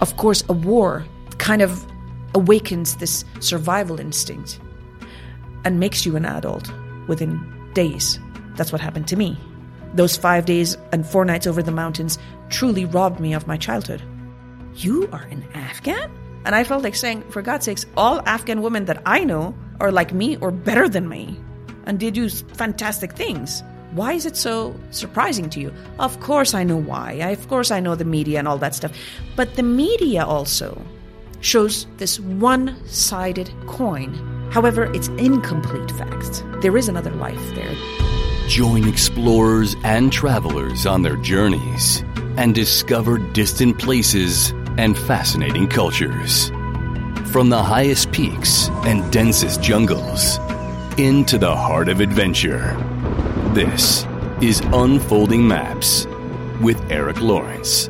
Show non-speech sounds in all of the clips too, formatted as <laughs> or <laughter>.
of course, a war kind of awakens this survival instinct and makes you an adult within days. That's what happened to me. Those five days and four nights over the mountains truly robbed me of my childhood. You are an Afghan? And I felt like saying, for God's sakes, all Afghan women that I know are like me or better than me. And they do fantastic things. Why is it so surprising to you? Of course, I know why. I, of course, I know the media and all that stuff. But the media also shows this one sided coin. However, it's incomplete facts. There is another life there. Join explorers and travelers on their journeys and discover distant places and fascinating cultures. From the highest peaks and densest jungles into the heart of adventure. This is Unfolding Maps with Eric Lawrence.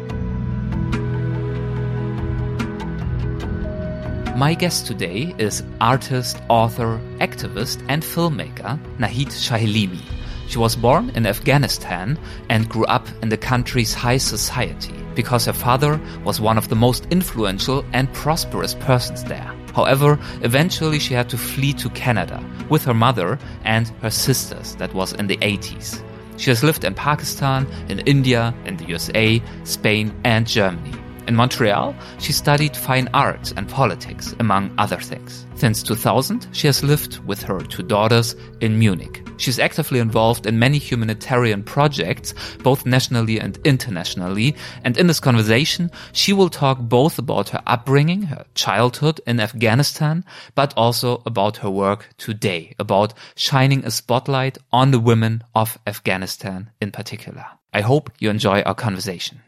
My guest today is artist, author, activist, and filmmaker Nahid Shahalimi. She was born in Afghanistan and grew up in the country's high society because her father was one of the most influential and prosperous persons there. However, eventually she had to flee to Canada with her mother and her sisters, that was in the 80s. She has lived in Pakistan, in India, in the USA, Spain, and Germany. In Montreal, she studied fine arts and politics, among other things. Since 2000, she has lived with her two daughters in Munich. She's actively involved in many humanitarian projects, both nationally and internationally. And in this conversation, she will talk both about her upbringing, her childhood in Afghanistan, but also about her work today, about shining a spotlight on the women of Afghanistan in particular. I hope you enjoy our conversation.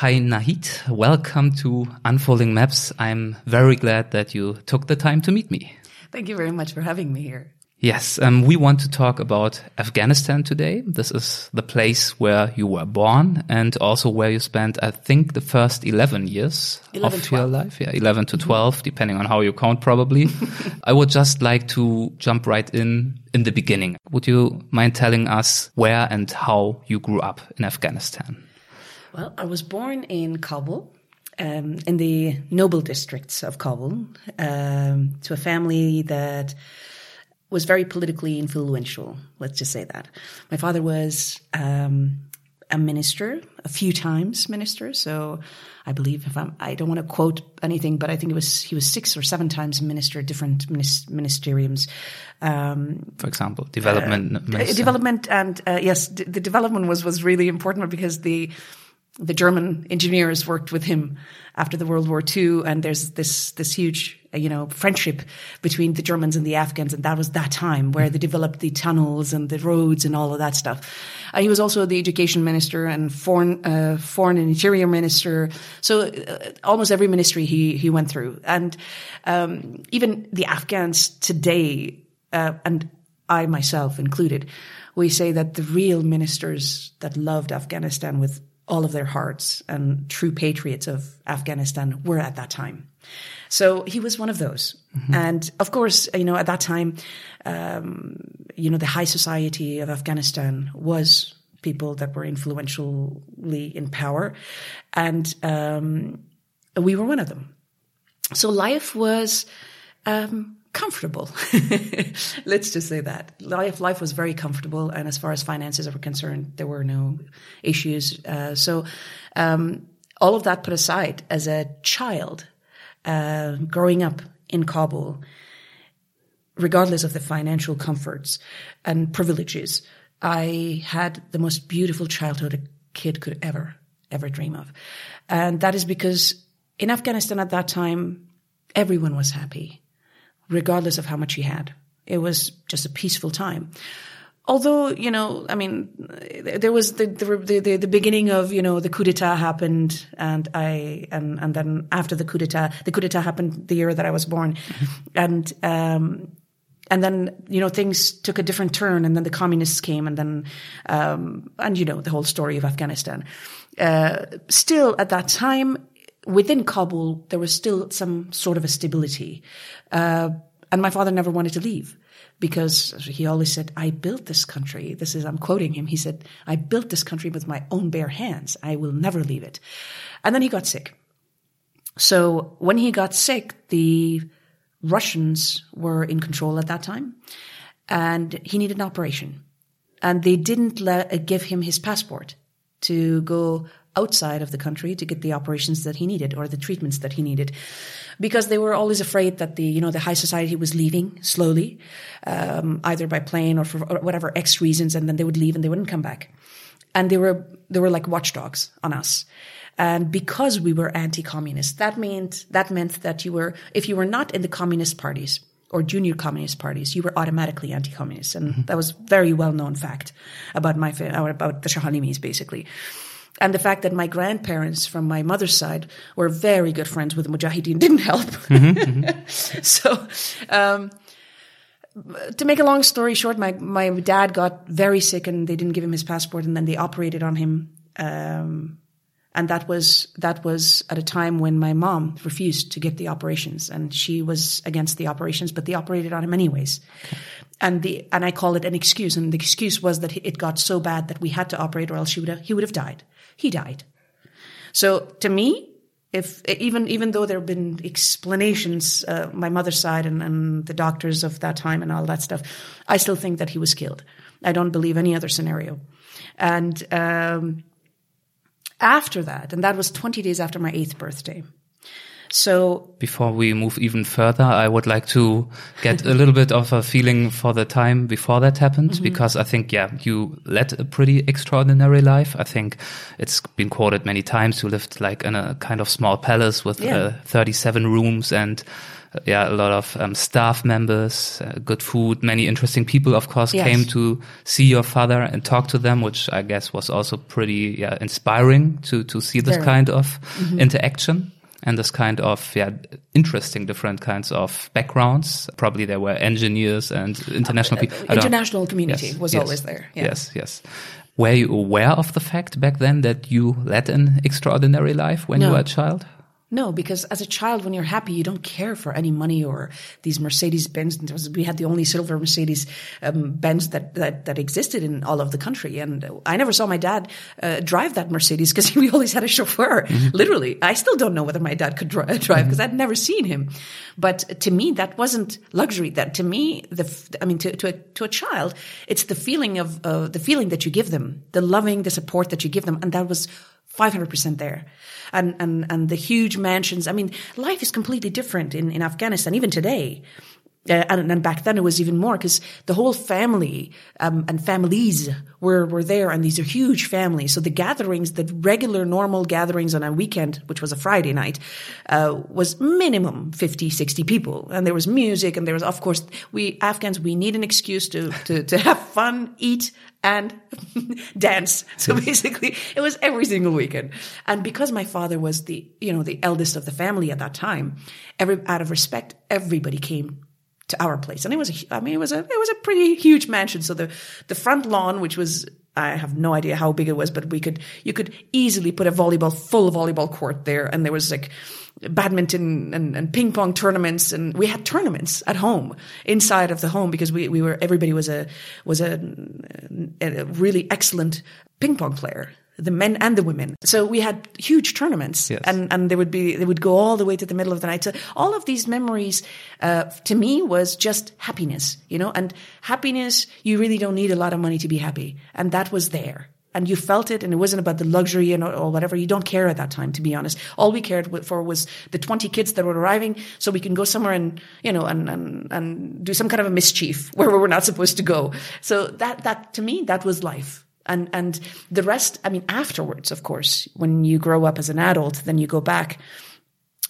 Hi, Nahid. Welcome to Unfolding Maps. I'm very glad that you took the time to meet me. Thank you very much for having me here. Yes, um, we want to talk about Afghanistan today. This is the place where you were born and also where you spent, I think, the first 11 years 11, of 12. your life. Yeah, 11 to 12, depending on how you count, probably. <laughs> I would just like to jump right in in the beginning. Would you mind telling us where and how you grew up in Afghanistan? Well, I was born in Kabul, um, in the noble districts of Kabul, um, to a family that was very politically influential. Let's just say that. My father was um, a minister, a few times minister. So I believe if I'm, I don't want to quote anything, but I think it was he was six or seven times minister, different minis- ministeriums. Um, For example, development. uh, development and uh, yes, d- the development was was really important because the the German engineers worked with him after the World War II, and there's this this huge uh, you know friendship between the Germans and the Afghans, and that was that time where they developed the tunnels and the roads and all of that stuff. Uh, he was also the education minister and foreign uh, foreign and interior minister. So uh, almost every ministry he he went through, and um, even the Afghans today, uh, and I myself included, we say that the real ministers that loved Afghanistan with all of their hearts and true patriots of Afghanistan were at that time. So he was one of those. And of course, you know, at that time, um, you know, the high society of Afghanistan was people that were influentially in power. And um, we were one of them. So life was um, comfortable. <laughs> Let's just say that life life was very comfortable, and as far as finances are concerned, there were no issues. Uh, so um, all of that put aside, as a child uh, growing up in Kabul, regardless of the financial comforts and privileges, I had the most beautiful childhood a kid could ever ever dream of, and that is because in Afghanistan at that time, everyone was happy regardless of how much he had. It was just a peaceful time. Although, you know, I mean, there was the, the, the, the beginning of, you know, the coup d'etat happened and I, and, and then after the coup d'etat, the coup d'etat happened the year that I was born. and, um, and then, you know, things took a different turn and then the communists came and then, um, and you know, the whole story of Afghanistan. Uh, still at that time, within Kabul, there was still some sort of a stability. Uh, and my father never wanted to leave because he always said, I built this country. This is, I'm quoting him. He said, I built this country with my own bare hands. I will never leave it. And then he got sick. So when he got sick, the Russians were in control at that time and he needed an operation. And they didn't let, uh, give him his passport to go outside of the country to get the operations that he needed or the treatments that he needed. Because they were always afraid that the you know the high society was leaving slowly um, either by plane or for whatever x reasons and then they would leave and they wouldn't come back. And they were they were like watchdogs on us. And because we were anti-communist that meant that meant that you were if you were not in the communist parties or junior communist parties, you were automatically anti-communist, and mm-hmm. that was very well-known fact about my about the Shahalimis, basically and the fact that my grandparents from my mother's side were very good friends with the Mujahideen didn't help. Mm-hmm, <laughs> so, um, to make a long story short, my, my dad got very sick and they didn't give him his passport and then they operated on him. Um, and that was, that was at a time when my mom refused to get the operations and she was against the operations, but they operated on him anyways. Okay. And the, and I call it an excuse. And the excuse was that it got so bad that we had to operate or else he would have, he would have died he died. So to me, if even even though there have been explanations, uh, my mother's side and, and the doctors of that time and all that stuff, I still think that he was killed. I don't believe any other scenario. And um, after that, and that was 20 days after my eighth birthday, so before we move even further, I would like to get a little bit of a feeling for the time before that happened, mm -hmm. because I think, yeah, you led a pretty extraordinary life. I think it's been quoted many times. You lived like in a kind of small palace with yeah. uh, 37 rooms and yeah, a lot of um, staff members, uh, good food, many interesting people, of course, yes. came to see your father and talk to them, which I guess was also pretty yeah, inspiring to, to see this Very. kind of mm -hmm. interaction and this kind of yeah interesting different kinds of backgrounds. Probably there were engineers and international people. International community yes, was yes, always there. Yeah. Yes, yes. Were you aware of the fact back then that you led an extraordinary life when no. you were a child? No, because as a child, when you're happy, you don't care for any money or these Mercedes Benz. We had the only silver Mercedes um, Benz that, that, that existed in all of the country, and I never saw my dad uh, drive that Mercedes because we <laughs> always had a chauffeur. Mm-hmm. Literally, I still don't know whether my dad could drive because mm-hmm. I'd never seen him. But to me, that wasn't luxury. That to me, the I mean, to to a, to a child, it's the feeling of uh, the feeling that you give them, the loving, the support that you give them, and that was 500% there. And, and, and the huge mansions. I mean, life is completely different in, in Afghanistan, even today. Uh, and, and, back then it was even more because the whole family um, and families were were there, and these are huge families. So the gatherings, the regular normal gatherings on a weekend, which was a Friday night, uh, was minimum 50, 60 people, and there was music, and there was of course we Afghans we need an excuse to to, to <laughs> have fun, eat, and <laughs> dance. So <laughs> basically, it was every single weekend. And because my father was the, you know, the eldest of the family at that time, every, out of respect, everybody came to our place. And it was, a, I mean, it was a, it was a pretty huge mansion. So the, the front lawn, which was, I have no idea how big it was, but we could, you could easily put a volleyball, full volleyball court there. And there was like, badminton and, and, ping pong tournaments and we had tournaments at home inside of the home because we, we were everybody was a was a, a really excellent ping pong player the men and the women. So we had huge tournaments, yes. and and they would be they would go all the way to the middle of the night. So all of these memories, uh, to me, was just happiness, you know. And happiness, you really don't need a lot of money to be happy, and that was there and you felt it and it wasn't about the luxury and or whatever. You don't care at that time, to be honest. All we cared for was the 20 kids that were arriving so we can go somewhere and, you know, and, and, and do some kind of a mischief <laughs> where we were not supposed to go. So that, that, to me, that was life. And, and the rest, I mean, afterwards, of course, when you grow up as an adult, then you go back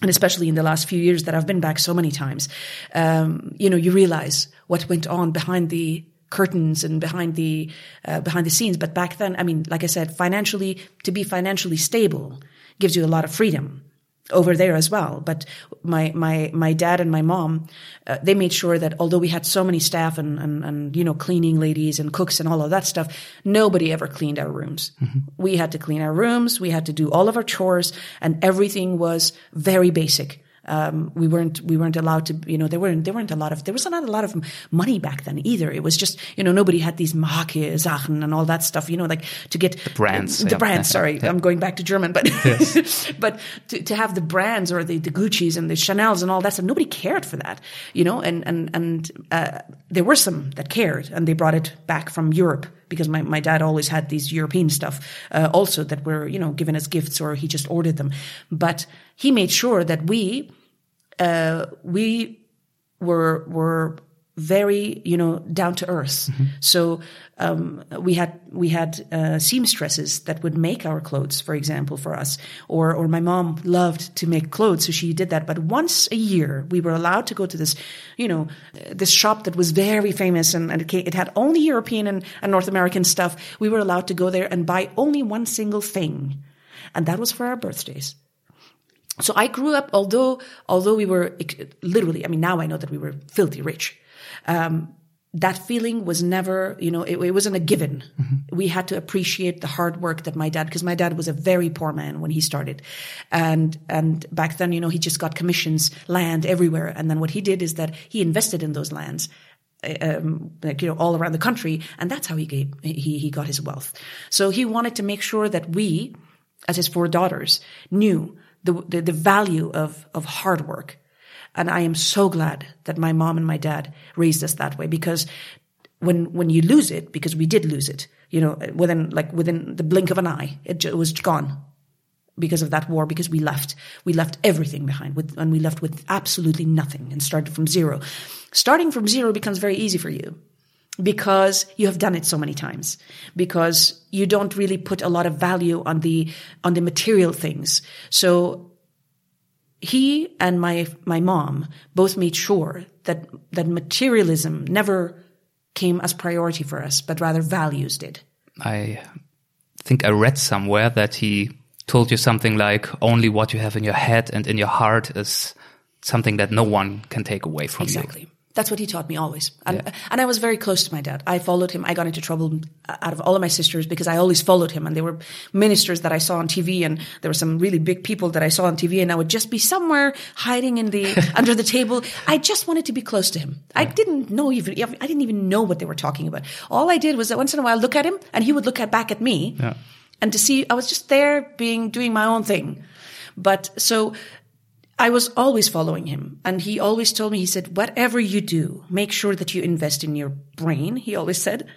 and especially in the last few years that I've been back so many times, um, you know, you realize what went on behind the curtains and behind the uh, behind the scenes. But back then, I mean, like I said, financially to be financially stable gives you a lot of freedom over there as well. But my my my dad and my mom, uh, they made sure that although we had so many staff and, and and you know cleaning ladies and cooks and all of that stuff, nobody ever cleaned our rooms. Mm-hmm. We had to clean our rooms. We had to do all of our chores, and everything was very basic Um, we weren't we weren't allowed to you know there weren't there weren't a lot of there was not a lot of money back then either. It was just you know nobody had these Marke Sachen and all that stuff. You know like to get the brands. The yeah. brands. Sorry, <laughs> I'm going back to German, but yes. <laughs> but to, to have the brands or the, the Gucci's and the Chanel's and all that stuff, nobody cared for that. You know, and and and uh, there were some that cared, and they brought it back from Europe because my, my dad always had these European stuff uh, also that were you know given as gifts or he just ordered them, but he made sure that we uh, we were were very you know down to earth. Mm-hmm. So um, we had we had uh, seamstresses that would make our clothes, for example, for us. Or or my mom loved to make clothes, so she did that. But once a year, we were allowed to go to this, you know, this shop that was very famous, and, and it, had only European and, and North American stuff. We were allowed to go there and buy only one single thing, and that was for our birthdays. So I grew up, although although we were literally, I mean, now I know that we were filthy rich um, that feeling was never, you know, it, it wasn't a given. Mm-hmm. We had to appreciate the hard work that my dad, because my dad was a very poor man when he started. And, and back then, you know, he just got commissions, land everywhere. And then what he did is that he invested in those lands. Um, like, you know, all around the country. And that's how he gave, he, he got his wealth. So he wanted to make sure that we, as his four daughters, knew the, the, the value of, of hard work and I am so glad that my mom and my dad raised us that way because when, when you lose it, because we did lose it, you know, within, like within the blink of an eye, it, it was gone because of that war, because we left, we left everything behind with, and we left with absolutely nothing and started from zero. Starting from zero becomes very easy for you because you have done it so many times because you don't really put a lot of value on the on the material things so he and my my mom both made sure that that materialism never came as priority for us, but rather values did. I think I read somewhere that he told you something like only what you have in your head and in your heart is something that no one can take away from exactly. you. Exactly. That's what he taught me always. And, yeah. and I was very close to my dad. I followed him. I got into trouble uh, out of all of my sisters because I always followed him. And there were ministers that I saw on TV and there were some really big people that I saw on TV and I would just be somewhere hiding in the, <laughs> under the table. I just wanted to be close to him. Yeah. I didn't know even, I didn't even know what they were talking about. All I did was that once in a while look at him and he would look at back at me. Yeah. And to see, I was just there being, doing my own thing. But so I was always following him. And he always told me, he said, whatever you do, make sure that you invest in your brain, he always said,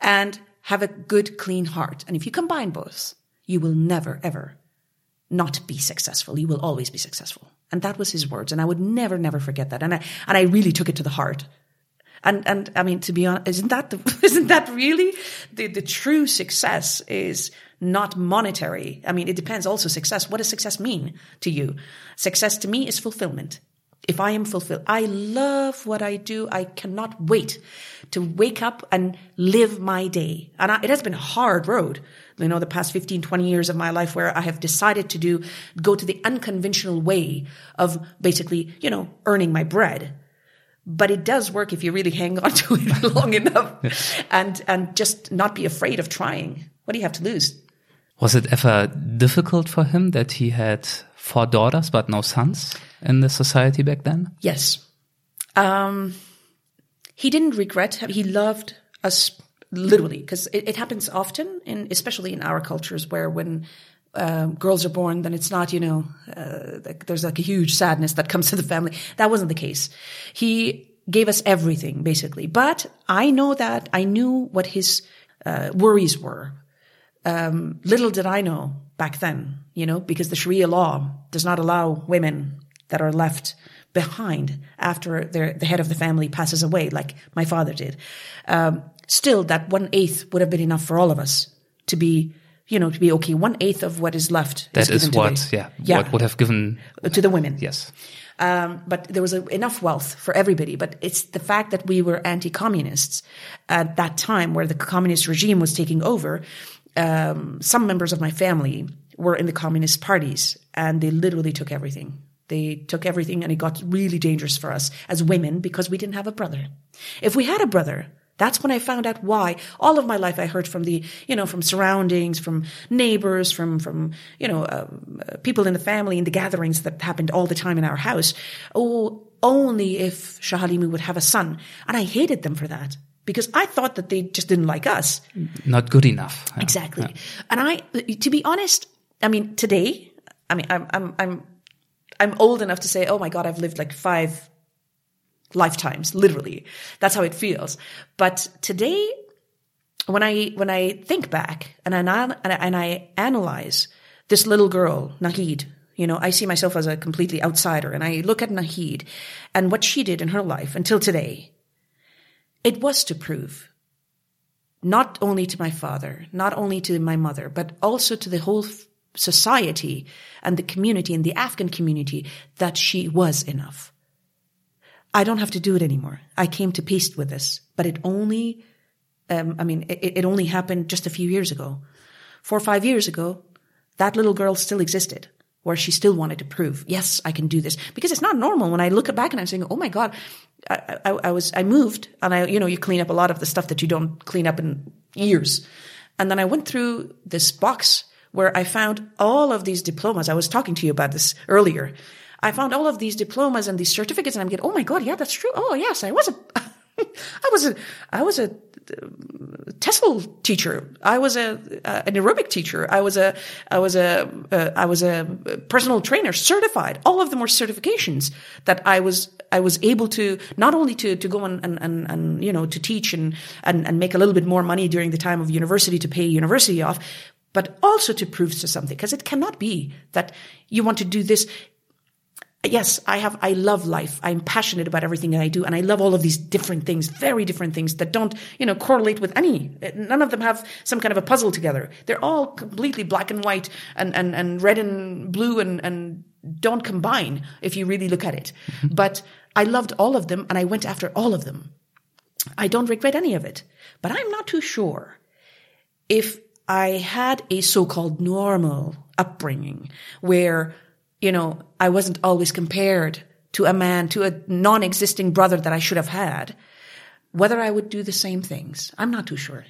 and have a good, clean heart. And if you combine both, you will never, ever not be successful. You will always be successful. And that was his words. And I would never, never forget that. And I, and I really took it to the heart. And, and I mean, to be honest, isn't that the, <laughs> isn't that really the, the true success is not monetary. I mean, it depends also success. What does success mean to you? Success to me is fulfillment. If I am fulfilled, I love what I do. I cannot wait to wake up and live my day. And I, it has been a hard road. You know, the past 15, 20 years of my life where I have decided to do, go to the unconventional way of basically, you know, earning my bread but it does work if you really hang on <laughs> to it long enough <laughs> and and just not be afraid of trying what do you have to lose was it ever difficult for him that he had four daughters but no sons in the society back then? Yes. Um, he didn't regret. He loved us literally because it, it, happens often, in especially in our cultures, where when um, girls are born, then it's not, you know, uh, there's like a huge sadness that comes to the family. That wasn't the case. He gave us everything, basically. But I know that I knew what his uh, worries were um, little did I know back then, you know, because the Sharia law does not allow women that are left behind after the head of the family passes away, like my father did. Um, still, that one eighth would have been enough for all of us to be, you know, to be okay. One eighth of what is left. That is, is what, yeah, yeah, what would have given to the women. Yes. Um, but there was a, enough wealth for everybody. But it's the fact that we were anti-communists at that time, where the communist regime was taking over, um, some members of my family were in the communist parties and they literally took everything. They took everything and it got really dangerous for us as women because we didn't have a brother. If we had a brother, That's when I found out why. All of my life I heard from the, you know, from surroundings, from neighbors, from, from, you know, uh, people in the family, in the gatherings that happened all the time in our house. Oh, only if Shahalimi would have a son. And I hated them for that because I thought that they just didn't like us. Not good enough. Yeah. Exactly. Yeah. And I, to be honest, I mean, today, I mean, I'm, I'm, I'm, I'm old enough to say, oh my God, I've lived like five lifetimes, literally. That's how it feels. But today, when I, when I think back and I, and I analyze this little girl, Nahid, you know, I see myself as a completely outsider and I look at Nahid and what she did in her life until today. It was to prove not only to my father, not only to my mother, but also to the whole society and the community and the Afghan community that she was enough. I don't have to do it anymore. I came to peace with this, but it only, um, I mean, it, it only happened just a few years ago. Four or five years ago, that little girl still existed where she still wanted to prove, yes, I can do this. Because it's not normal when I look back and I'm saying, oh my God, I, I, I, was, I moved and I, you know, you clean up a lot of the stuff that you don't clean up in years. And then I went through this box where I found all of these diplomas. I was talking to you about this earlier. I found all of these diplomas and these certificates and I'm getting, oh my God, yeah, that's true. Oh yes, I was a, <laughs> I was a, I was a TESOL teacher. I was a, an aerobic teacher. I was a, I was a, uh, I was a personal trainer, certified. All of them were certifications that I was, I was able to not only to, to go and, and, and, and you know, to teach and, and, and make a little bit more money during the time of university to pay university off, but also to prove to something because it cannot be that you want to do this yes, I have, I love life. I'm passionate about everything that I do. And I love all of these different things, very different things that don't, you know, correlate with any, none of them have some kind of a puzzle together. They're all completely black and white and, and, and red and blue and, and don't combine if you really look at it. Mm-hmm. But I loved all of them and I went after all of them. I don't regret any of it, but I'm not too sure if I had a so-called normal upbringing where you know, I wasn't always compared to a man, to a non-existing brother that I should have had, whether I would do the same things. I'm not too sure.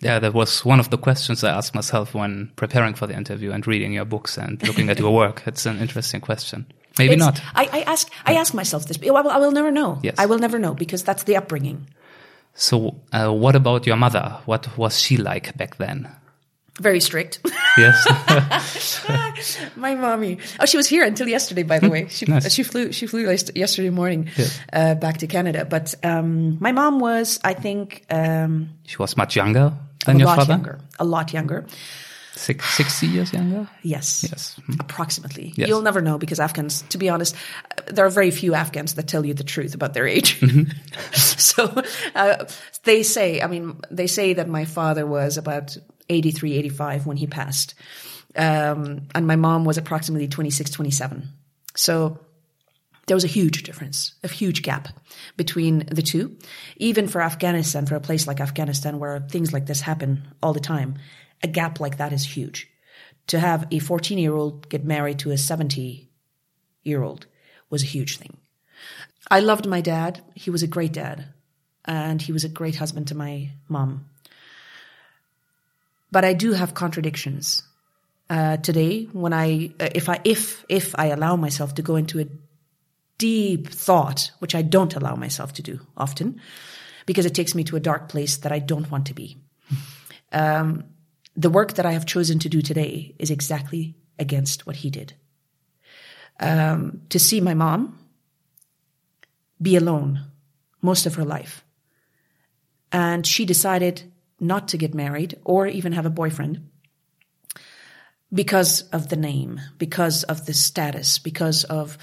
Yeah, that was one of the questions I asked myself when preparing for the interview and reading your books and looking at your <laughs> work. It's an interesting question. Maybe it's, not. I, I, ask, I ask myself this. I will, I will never know. Yes. I will never know because that's the upbringing. So, uh, what about your mother? What was she like back then? Very strict. Yes. <laughs> My mommy. Oh, she was here until yesterday, by the way. She, nice. she flew, she flew yesterday morning, yeah. uh, back to Canada. But, um, my mom was, I think, um, she was much younger than your father? Younger, a lot younger. Six, 60 years younger? Yes. Yes. Hmm. Approximately. Yes. You'll never know because Afghans, to be honest, there are very few Afghans that tell you the truth about their age. Mm-hmm. <laughs> so, uh, they say, I mean, they say that my father was about 83, 85 when he passed. Um, and my mom was approximately 26, 27. So there was a huge difference, a huge gap between the two. Even for Afghanistan, for a place like Afghanistan where things like this happen all the time, a gap like that is huge. To have a 14 year old get married to a 70 year old was a huge thing. I loved my dad. He was a great dad and he was a great husband to my mom. But I do have contradictions. Uh, today, when I, uh, if I, if, if I allow myself to go into a deep thought, which I don't allow myself to do often, because it takes me to a dark place that I don't want to be. Um, the work that I have chosen to do today is exactly against what he did. Um, to see my mom be alone most of her life. And she decided not to get married or even have a boyfriend because of the name, because of the status, because of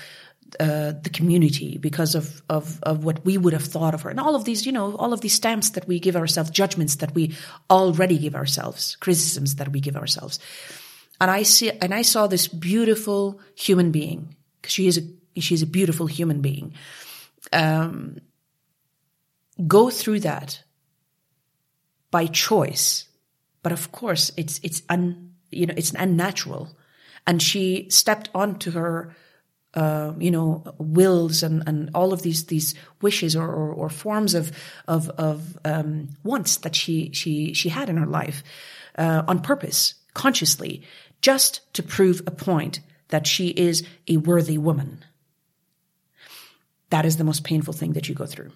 uh, the community, because of, of of what we would have thought of her, and all of these, you know, all of these stamps that we give ourselves, judgments that we already give ourselves, criticisms that we give ourselves. And I see, and I saw this beautiful human being. She is a she's a beautiful human being. Um, go through that by choice. But of course, it's, it's un, you know, it's unnatural. And she stepped onto her uh, you know, wills and, and all of these these wishes or, or, or forms of of, of um, wants that she she she had in her life uh, on purpose, consciously, just to prove a point that she is a worthy woman. That is the most painful thing that you go through.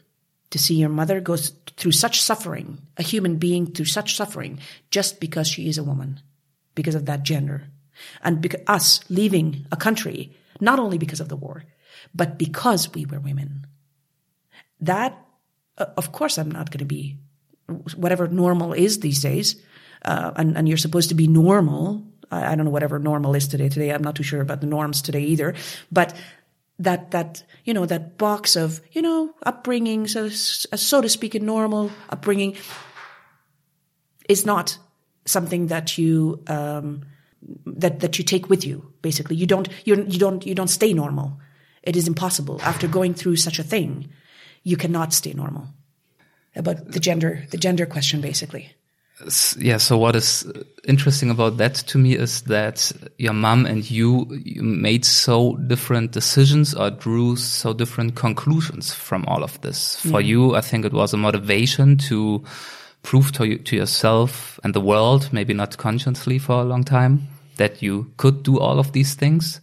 To see your mother go through such suffering, a human being through such suffering, just because she is a woman, because of that gender. And because us leaving a country not only because of the war, but because we were women. That, uh, of course, I'm not going to be whatever normal is these days. Uh, and, and, you're supposed to be normal. I, I, don't know whatever normal is today. Today, I'm not too sure about the norms today either. But that, that, you know, that box of, you know, upbringing, so, so to speak, a normal upbringing is not something that you, um, that that you take with you. Basically, you don't you you don't you don't stay normal. It is impossible after going through such a thing. You cannot stay normal. About the gender the gender question, basically. Yeah. So what is interesting about that to me is that your mom and you, you made so different decisions or drew so different conclusions from all of this. For yeah. you, I think it was a motivation to prove to, you, to yourself and the world, maybe not consciously for a long time, that you could do all of these things.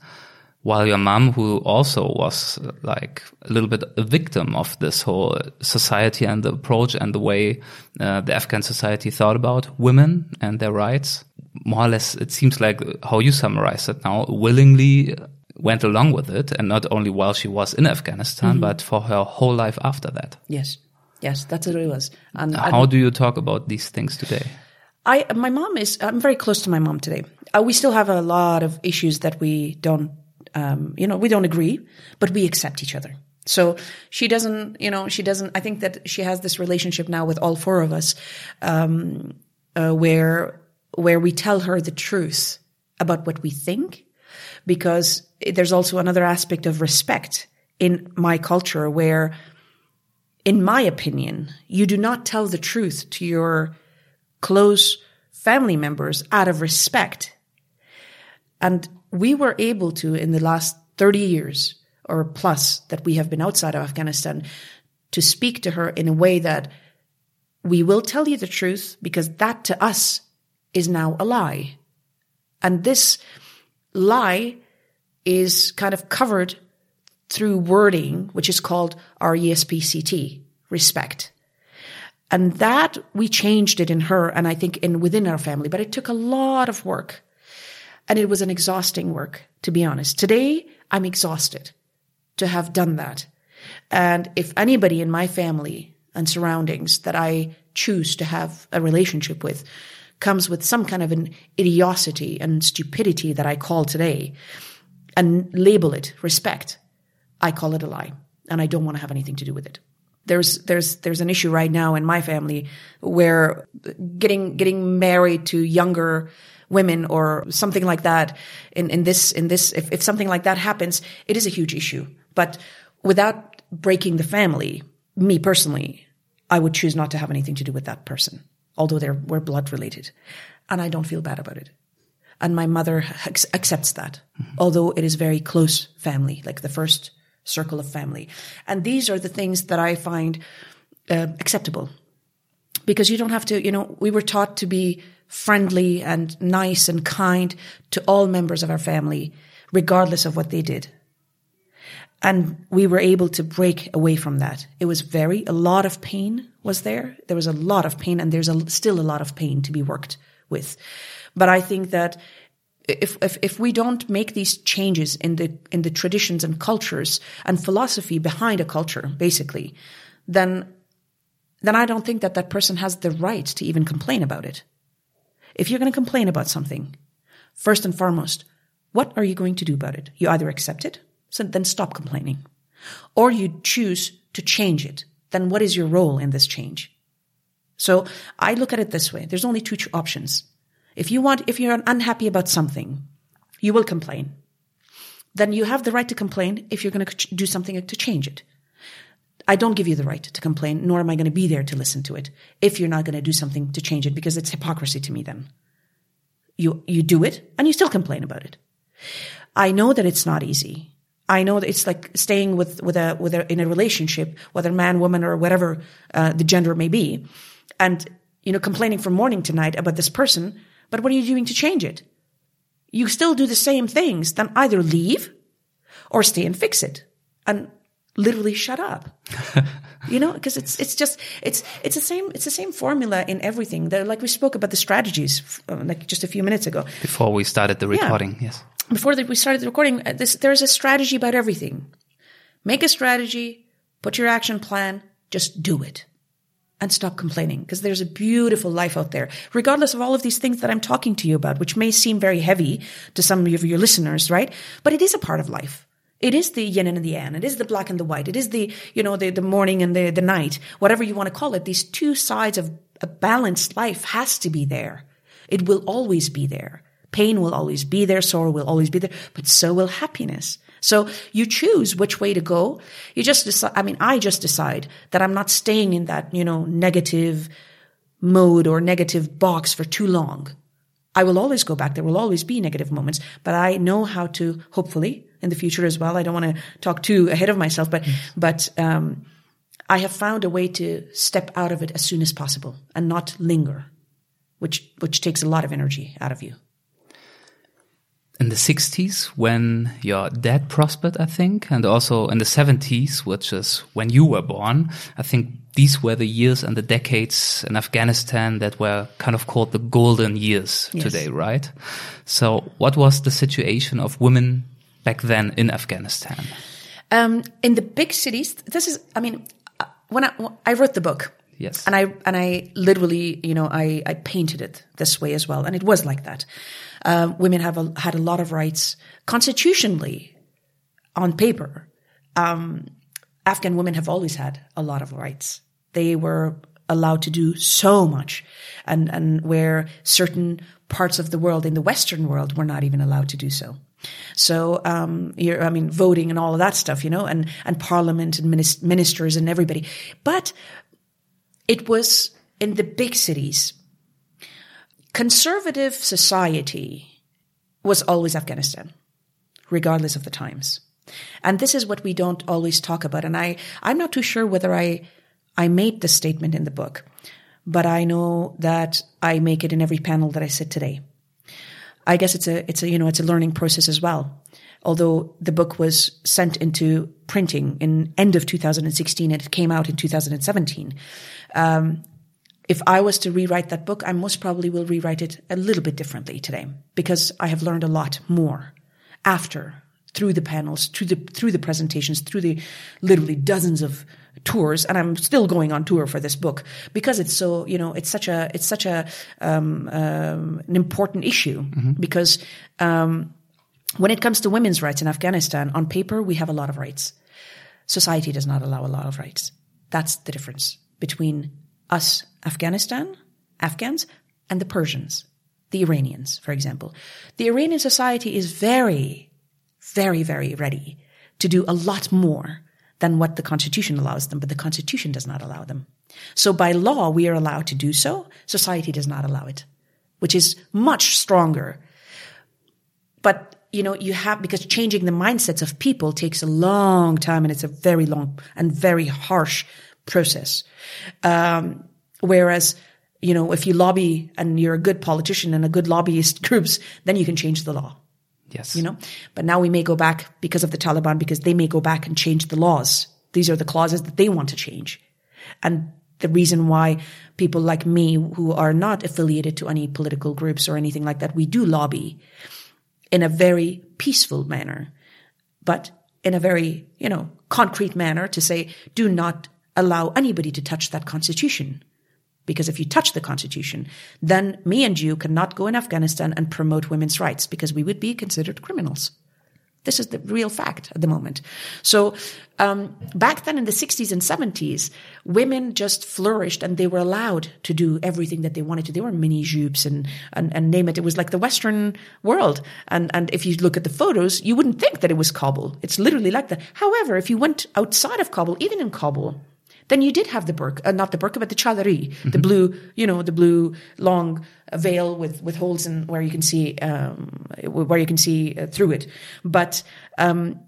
While your mom, who also was like a little bit a victim of this whole society and the approach and the way uh, the Afghan society thought about women and their rights, more or less, it seems like how you summarize it now, willingly went along with it. And not only while she was in Afghanistan, mm -hmm. but for her whole life after that. Yes. Yes, that's what it was. And how do you talk about these things today? I, my mom is, I'm very close to my mom today. Uh, we still have a lot of issues that we don't, um, you know, we don't agree, but we accept each other. So she doesn't, you know, she doesn't, I think that she has this relationship now with all four of us, um, uh, where, where we tell her the truth about what we think, because there's also another aspect of respect in my culture where in my opinion, you do not tell the truth to your close family members out of respect. And we were able to, in the last 30 years or plus that we have been outside of Afghanistan, to speak to her in a way that we will tell you the truth because that to us is now a lie. And this lie is kind of covered through wording, which is called RESPCT, respect. And that we changed it in her and I think in within our family, but it took a lot of work. And it was an exhausting work, to be honest. Today, I'm exhausted to have done that. And if anybody in my family and surroundings that I choose to have a relationship with comes with some kind of an idiocy and stupidity that I call today and label it respect, I call it a lie and I don't want to have anything to do with it. There's, there's, there's an issue right now in my family where getting, getting married to younger women or something like that in, in this, in this, if, if something like that happens, it is a huge issue. But without breaking the family, me personally, I would choose not to have anything to do with that person, although they're, we're blood related. And I don't feel bad about it and my mother accepts that, mm-hmm. although it is very close family, like the first circle of family. And these are the things that I find uh, acceptable because you don't have to, you know, we were taught to be friendly and nice and kind to all members of our family, regardless of what they did. And we were able to break away from that. It was very, a lot of pain was there. There was a lot of pain and there's a, still a lot of pain to be worked with. But I think that if, if, if we don't make these changes in the, in the traditions and cultures and philosophy behind a culture, basically, then, then I don't think that that person has the right to even complain about it. If you're going to complain about something, first and foremost, what are you going to do about it? You either accept it, so then stop complaining, or you choose to change it. Then what is your role in this change? So I look at it this way. There's only two options. If you want, if you're unhappy about something, you will complain. Then you have the right to complain if you're going to do something to change it. I don't give you the right to complain, nor am I going to be there to listen to it if you're not going to do something to change it because it's hypocrisy to me then. You, you do it and you still complain about it. I know that it's not easy. I know that it's like staying with with a with a in a relationship, whether man, woman, or whatever uh, the gender may be, and you know complaining from morning to night about this person. But what are you doing to change it? You still do the same things. Then either leave, or stay and fix it, and literally shut up. <laughs> you know, because it's it's just it's it's the same it's the same formula in everything. They're, like we spoke about the strategies uh, like just a few minutes ago. Before we started the recording, yes before that we started the recording, uh, this, there's a strategy about everything. Make a strategy, put your action plan, just do it. And stop complaining because there's a beautiful life out there, regardless of all of these things that I'm talking to you about, which may seem very heavy to some of your listeners, right? But it is a part of life. It is the yin and the yang. It is the black and the white. It is the, you know, the, the morning and the, the night, whatever you want to call it. These two sides of a balanced life has to be there. It will always be there. Pain will always be there. Sorrow will always be there, but so will happiness. So you choose which way to go. You just decide, I mean, I just decide that I'm not staying in that, you know, negative mode or negative box for too long. I will always go back. There will always be negative moments, but I know how to, hopefully, in the future as well. I don't want to talk too ahead of myself, but, but, um, I have found a way to step out of it as soon as possible and not linger, which, which takes a lot of energy out of you in the 60s when your dad prospered, I think, and also in the 70s, which is when you were born. I think these were the years and the decades in Afghanistan that were kind of called the golden years yes. today, right? So what was the situation of women back then in Afghanistan? Um, in the big cities, this is, I mean, uh, when I, when I wrote the book, Yes. And I and I literally, you know, I I painted it this way as well, and it was like that. Uh, women have a, had a lot of rights constitutionally, on paper. Um, Afghan women have always had a lot of rights. They were allowed to do so much, and and where certain parts of the world in the Western world were not even allowed to do so. So, um, I mean, voting and all of that stuff, you know, and, and parliament and ministers and everybody. But it was in the big cities. Conservative society was always Afghanistan, regardless of the times. And this is what we don't always talk about. And I, I'm not too sure whether I, I made the statement in the book, but I know that I make it in every panel that I sit today. I guess it's a, it's a, you know, it's a learning process as well. Although the book was sent into printing in end of 2016 and it came out in 2017. Um, if I was to rewrite that book, I most probably will rewrite it a little bit differently today because I have learned a lot more after through the panels, through the through the presentations, through the literally dozens of tours, and I'm still going on tour for this book because it's so you know it's such a it's such a um, um, an important issue mm-hmm. because um, when it comes to women's rights in Afghanistan, on paper we have a lot of rights. Society does not allow a lot of rights. That's the difference between us, Afghanistan, Afghans, and the Persians, the Iranians, for example. The Iranian society is very, very, very ready to do a lot more than what the constitution allows them, but the constitution does not allow them. So by law, we are allowed to do so. Society does not allow it, which is much stronger. But you know, you have, because changing the mindsets of people takes a long time and it's a very long and very harsh process. Um, whereas, you know, if you lobby and you're a good politician and a good lobbyist <laughs> groups, then you can change the law. Yes. You know, but now we may go back because of the Taliban, because they may go back and change the laws. These are the clauses that they want to change. And the reason why people like me who are not affiliated to any political groups or anything like that, we do lobby in a very peaceful manner, but in a very, you know, concrete manner to say, do not allow anybody to touch that constitution. Because if you touch the constitution, then me and you cannot go in Afghanistan and promote women's rights because we would be considered criminals. This is the real fact at the moment. So um, back then in the 60s and 70s, women just flourished and they were allowed to do everything that they wanted to. They were mini jupes and, and, and name it. It was like the Western world. And, and if you look at the photos, you wouldn't think that it was Kabul. It's literally like that. However, if you went outside of Kabul, even in Kabul, then you did have the burqa, uh, not the burqa, but the chadari, mm-hmm. the blue, you know, the blue long veil with, with holes in where you can see, um, where you can see uh, through it. But, um,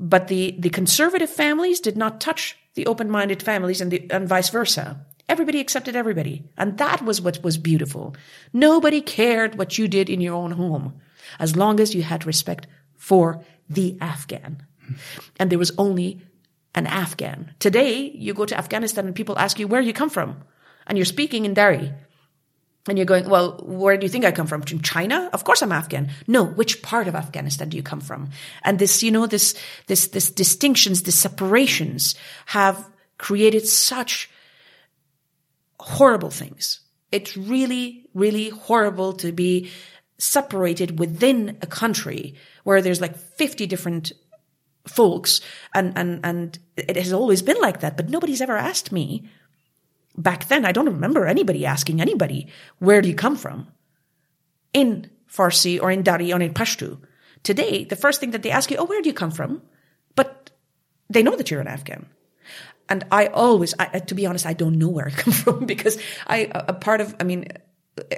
but the, the conservative families did not touch the open-minded families and the, and vice versa. Everybody accepted everybody. And that was what was beautiful. Nobody cared what you did in your own home as long as you had respect for the Afghan. And there was only an Afghan. Today, you go to Afghanistan and people ask you where you come from. And you're speaking in Dari. And you're going, well, where do you think I come from? From China? Of course I'm Afghan. No, which part of Afghanistan do you come from? And this, you know, this, this, this distinctions, the separations have created such horrible things. It's really, really horrible to be separated within a country where there's like 50 different folks and, and, and it has always been like that, but nobody's ever asked me back then. I don't remember anybody asking anybody, where do you come from? In Farsi or in Dari or in Pashto. Today, the first thing that they ask you, oh, where do you come from? But they know that you're an Afghan. And I always, I, to be honest, I don't know where I come <laughs> from because I, a part of, I mean,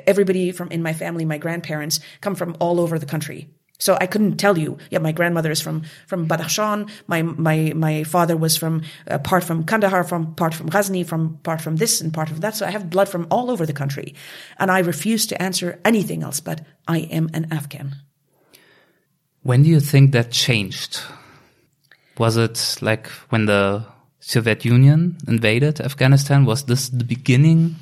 everybody from in my family, my grandparents come from all over the country. So I couldn't tell you. Yeah, my grandmother is from from Badakhshan. My my my father was from uh, part from Kandahar, from part from Ghazni, from part from this and part of that. So I have blood from all over the country, and I refuse to answer anything else. But I am an Afghan. When do you think that changed? Was it like when the Soviet Union invaded Afghanistan? Was this the beginning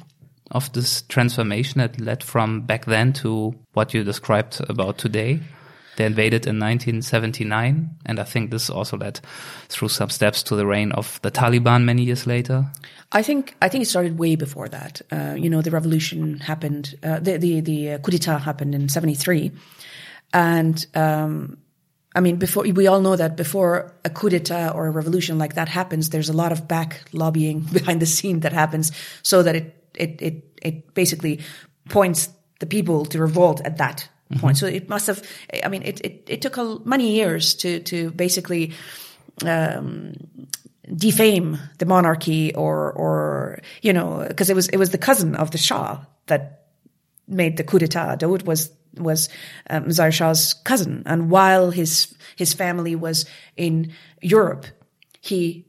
of this transformation that led from back then to what you described about today? They invaded in 1979, and I think this also led through some steps to the reign of the Taliban many years later. I think I think it started way before that. Uh, you know, the revolution happened, uh, the the the uh, coup d'état happened in '73, and um, I mean, before we all know that before a coup d'état or a revolution like that happens, there's a lot of back lobbying <laughs> behind the scene that happens, so that it it it it basically points the people to revolt at that mm-hmm. point. So it must have, I mean, it, it, it took a, many years to, to basically, um, defame the monarchy or, or, you know, cause it was, it was the cousin of the Shah that made the coup d'etat. Dawood was, was, um, Shah's cousin. And while his, his family was in Europe, he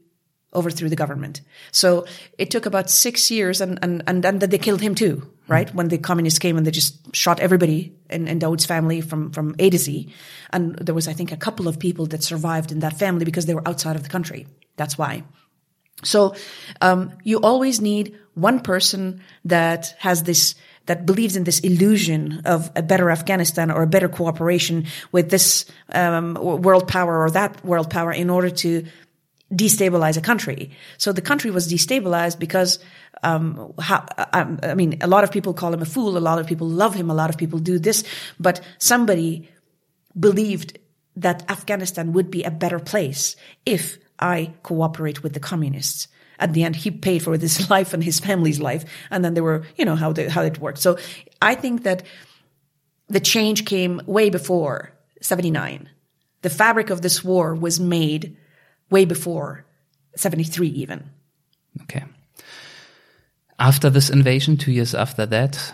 overthrew the government. So it took about six years and, and, and then they killed him too, right? Mm-hmm. When the communists came and they just shot everybody in, in Dawood's family from, from A to Z. And there was, I think, a couple of people that survived in that family because they were outside of the country. That's why. So, um, you always need one person that has this, that believes in this illusion of a better Afghanistan or a better cooperation with this um, world power or that world power in order to destabilize a country. So the country was destabilized because, um, how, um, I mean, a lot of people call him a fool. A lot of people love him. A lot of people do this, but somebody believed that Afghanistan would be a better place if I cooperate with the communists. At the end, he paid for his <laughs> life and his family's life. And then there were, you know, how, the, how it worked. So I think that the change came way before 79. The fabric of this war was made way before 73 even. Okay. After this invasion, two years after that,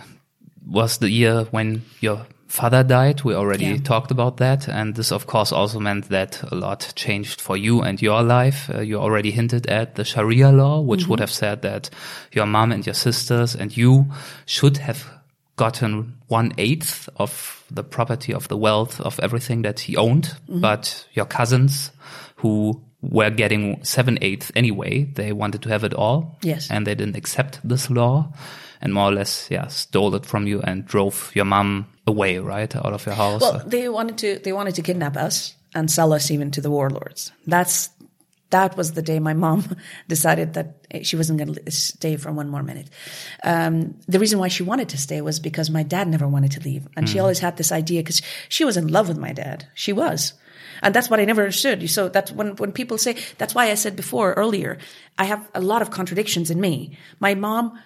was the year when your father died. We already yeah. talked about that. And this, of course, also meant that a lot changed for you and your life. Uh, you already hinted at the Sharia law, which mm -hmm. would have said that your mom and your sisters and you should have gotten one eighth of the property of the wealth of everything that he owned. Mm -hmm. But your cousins who were getting seven eighths anyway. They wanted to have it all. Yes. And they didn't accept this law and more or less, yeah, stole it from you and drove your mom away, right? Out of your house. Well, they wanted to, they wanted to kidnap us and sell us even to the warlords. That's, that was the day my mom <laughs> decided that she wasn't going to stay for one more minute. Um, the reason why she wanted to stay was because my dad never wanted to leave. And mm. she hmm. always had this idea because she was in love with my dad. She was. And that's what I never understood. So that's when, when people say, that's why I said before earlier, I have a lot of contradictions in me. My mom,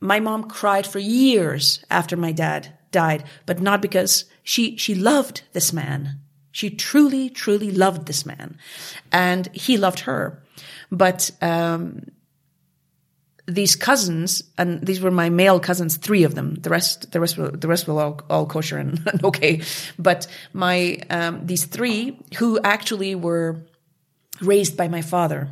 my mom cried for years after my dad died, but not because she, she loved this man. She truly, truly loved this man and he loved her. But, um, these cousins, and these were my male cousins, three of them. The rest, the rest were, the rest were all, all kosher and, <laughs> and okay. But my, um, these three who actually were raised by my father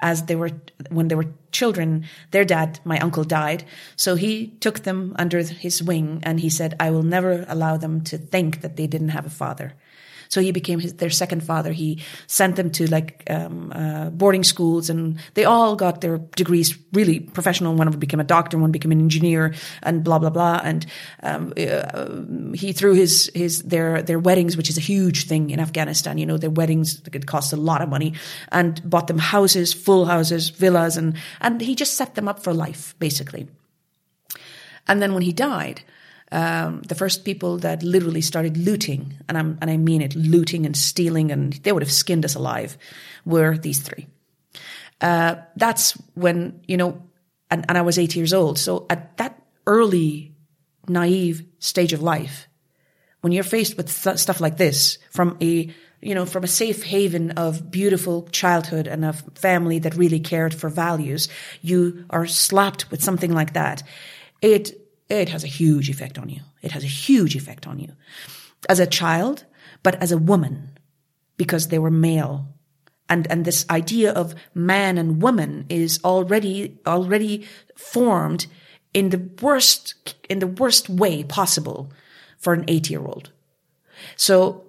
as they were when they were children their dad my uncle died so he took them under his wing and he said i will never allow them to think that they didn't have a father so he became his, their second father. He sent them to like um, uh, boarding schools, and they all got their degrees really professional. One of them became a doctor, one became an engineer, and blah blah blah. And um, uh, he threw his his their their weddings, which is a huge thing in Afghanistan. You know, their weddings it costs a lot of money, and bought them houses, full houses, villas, and and he just set them up for life basically. And then when he died, um, the first people that literally started looting, and, I'm, and I mean it, looting and stealing, and they would have skinned us alive, were these three. Uh, that's when, you know, and, and I was eight years old. So at that early, naive stage of life, when you're faced with th- stuff like this from a, you know, from a safe haven of beautiful childhood and a family that really cared for values, you are slapped with something like that. It it has a huge effect on you. It has a huge effect on you as a child, but as a woman because they were male. And, and this idea of man and woman is already, already formed in the worst, in the worst way possible for an eight year old. So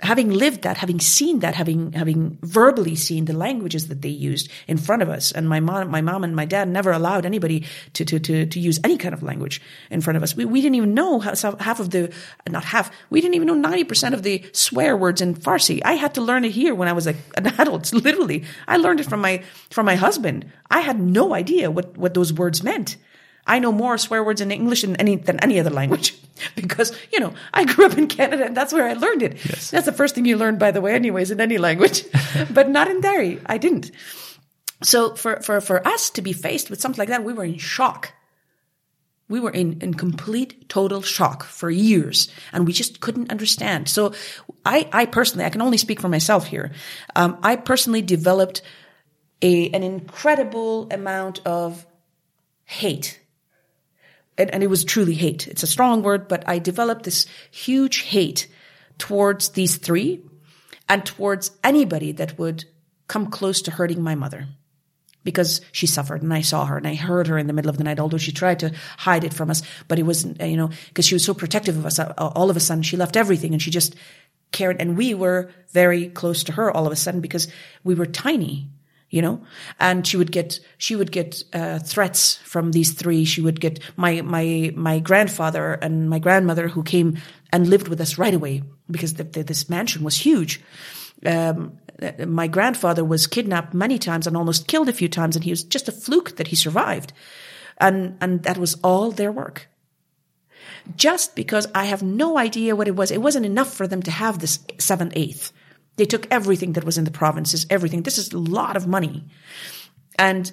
having lived that, having seen that, having having verbally seen the languages that they used in front of us, and my mom, my mom and my dad never allowed anybody to to to, to use any kind of language in front of us. We we didn't even know half of the not half. We didn't even know ninety percent of the swear words in Farsi. I had to learn it here when I was like an <laughs> adult. Literally, I learned it from my from my husband. I had no idea what what those words meant. I know more swear words in English than any, than any other language <laughs> because, you know, I grew up in Canada and that's where I learned it. Yes. That's the first thing you learn, by the way, anyways, in any language, <laughs> but not in Dari. I didn't. So for, for, for us to be faced with something like that, we were in shock. We were in, in complete, total shock for years and we just couldn't understand. So I, I personally, I can only speak for myself here. Um, I personally developed a, an incredible amount of hate and, and it was truly hate. It's a strong word, but I developed this huge hate towards these three and towards anybody that would come close to hurting my mother because she suffered and I saw her and I heard her in the middle of the night, although she tried to hide it from us, but it wasn't, you know, because she was so protective of us. Uh, uh, all of a sudden, she left everything and she just cared. And we were very close to her all of a sudden because we were tiny you know? And she would get she would get uh, threats from these three. She would get my my my grandfather and my grandmother who came and lived with us right away because the, the, this mansion was huge. Um, my grandfather was kidnapped many times and almost killed a few times and he was just a fluke that he survived. And and that was all their work. Just because i have no idea what it was it wasn't enough for them to have this seventh eighth they took everything that was in the provinces, everything. This is a lot of money. And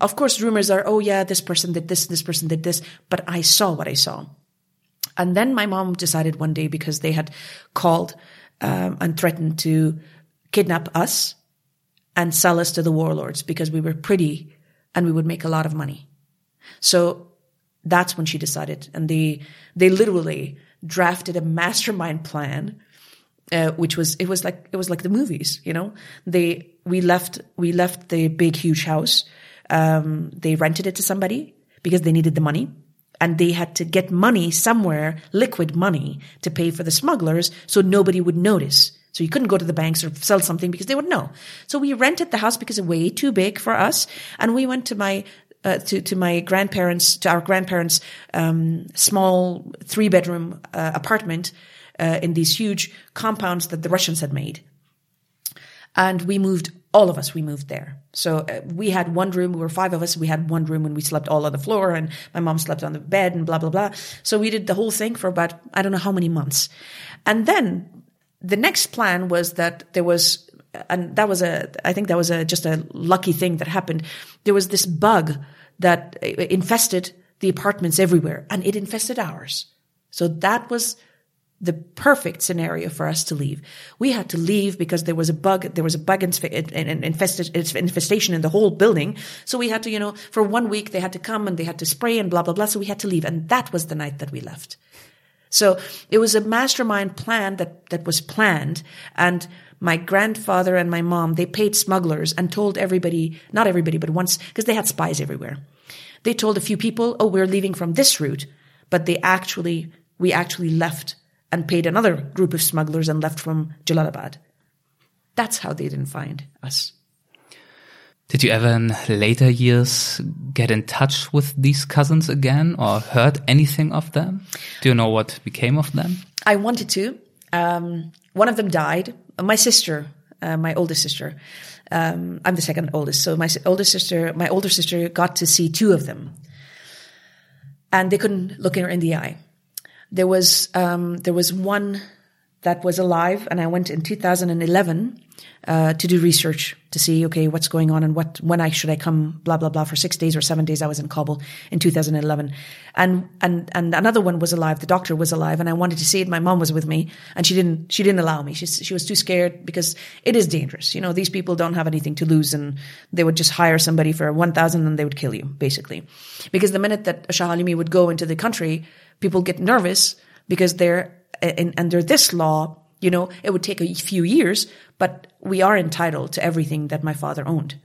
of course, rumors are, oh yeah, this person did this, this person did this, but I saw what I saw. And then my mom decided one day because they had called um, and threatened to kidnap us and sell us to the warlords because we were pretty and we would make a lot of money. So that's when she decided. And they, they literally drafted a mastermind plan uh, which was it was like it was like the movies, you know. They we left we left the big huge house. Um, they rented it to somebody because they needed the money, and they had to get money somewhere, liquid money, to pay for the smugglers, so nobody would notice. So you couldn't go to the banks or sell something because they would know. So we rented the house because it was way too big for us, and we went to my uh, to to my grandparents to our grandparents' um, small three bedroom uh, apartment uh, in these huge compounds that the Russians had made. And we moved, all of us, we moved there. So uh, we had one room, we were five of us, we had one room and we slept all on the floor and my mom slept on the bed and blah, blah, blah. So we did the whole thing for about, I don't know how many months. And then the next plan was that there was, and that was a, I think that was a, just a lucky thing that happened. There was this bug that uh, infested the apartments everywhere and it infested ours. So that was the perfect scenario for us to leave. We had to leave because there was a bug, there was a bug infestation in the whole building. So we had to, you know, for one week they had to come and they had to spray and blah, blah, blah. So we had to leave. And that was the night that we left. So it was a mastermind plan that, that was planned. And my grandfather and my mom, they paid smugglers and told everybody, not everybody, but once, because they had spies everywhere. They told a few people, oh, we're leaving from this route. But they actually, we actually left and paid another group of smugglers and left from Jalalabad. That's how they didn't find us. Did you ever in later years get in touch with these cousins again or heard anything of them? Do you know what became of them? I wanted to. Um, one of them died. My sister, uh, my oldest sister, um, I'm the second oldest. So my older sister, my older sister got to see two of them and they couldn't look her in the eye. There was, um, there was one that was alive and I went in 2011 uh, to do research to see, okay, what's going on and what, when I should I come, blah, blah, blah. For six days or seven days, I was in Kabul in 2011. And, and, and another one was alive. The doctor was alive and I wanted to see it. My mom was with me and she didn't, she didn't allow me. She, she was too scared because it is dangerous. You know, these people don't have anything to lose and they would just hire somebody for 1,000 and they would kill you, basically. Because the minute that Shahalimi would go into the country, people get nervous because they're, in, under this law, you know, it would take a few years, but we are entitled to everything that my father owned.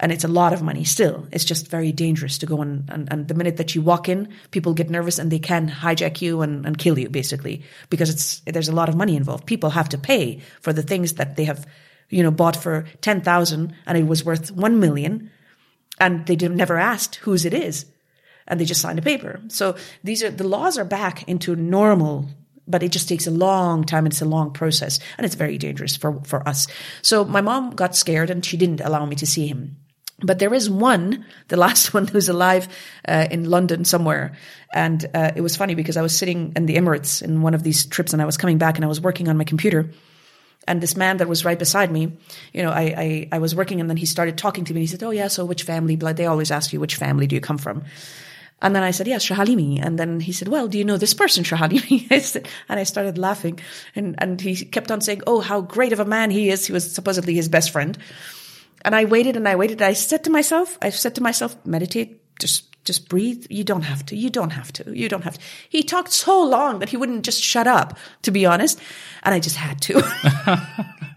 And it's a lot of money still. It's just very dangerous to go and, and, and the minute that you walk in, people get nervous and they can hijack you and, and kill you basically because it's, there's a lot of money involved. People have to pay for the things that they have, you know, bought for 10,000 and it was worth 1 million and they never asked whose it is and they just signed a paper. So these are, the laws are back into normal but it just takes a long time it's a long process and it's very dangerous for, for us. So my mom got scared and she didn't allow me to see him. But there is one, the <laughs> last one who's alive uh, in London somewhere. And uh, it was funny because I was sitting in the Emirates in one of these trips and I was coming back and I was working on my computer. And this man that was right beside me, you know, I, I, I was working and then he started talking to me. He said, Oh, yeah, so which family? Blood? They always ask you, which family do you come from? And then I said, yes, Shahalimi. And then he said, well, do you know this person, Shahalimi? <laughs> I said, and I started laughing. And, and he kept on saying, oh, how great of a man he is. He was supposedly his best friend. And I waited and I waited. I said to myself, I said to myself, meditate, just, just breathe. You don't have to. You don't have to. You don't have to. He talked so long that he wouldn't just shut up, to be honest. And I just had to. <laughs> <laughs>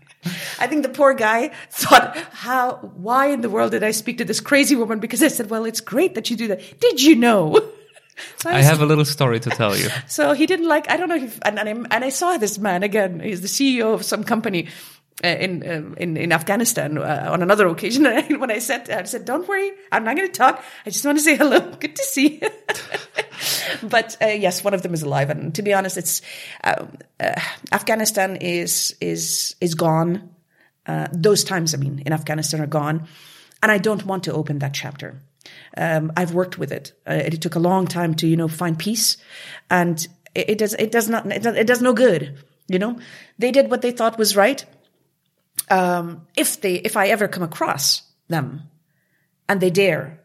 I think the poor guy thought, how, why in the world did I speak to this crazy woman? Because I said, well, it's great that you do that. Did you know? <laughs> So I, I, have a little story to tell you. <laughs> so he didn't like, I don't know if, and, and, I, and I saw this man again. He's the CEO of some company. Uh, in, uh, in in Afghanistan uh, on another occasion, <laughs> when I said I said, "Don't worry, I'm not going to talk. I just want to say hello. Good to see you." But uh, yes, one of them is alive, and to be honest, it's uh, uh, Afghanistan is is is gone. those times, I mean, in Afghanistan are gone, and I don't want to open that chapter. Um, I've worked with it. it took a long time to you know find peace, and it, it does it does not it does, it does no good. You know, they did what they thought was right um, if they, if I ever come across them and they dare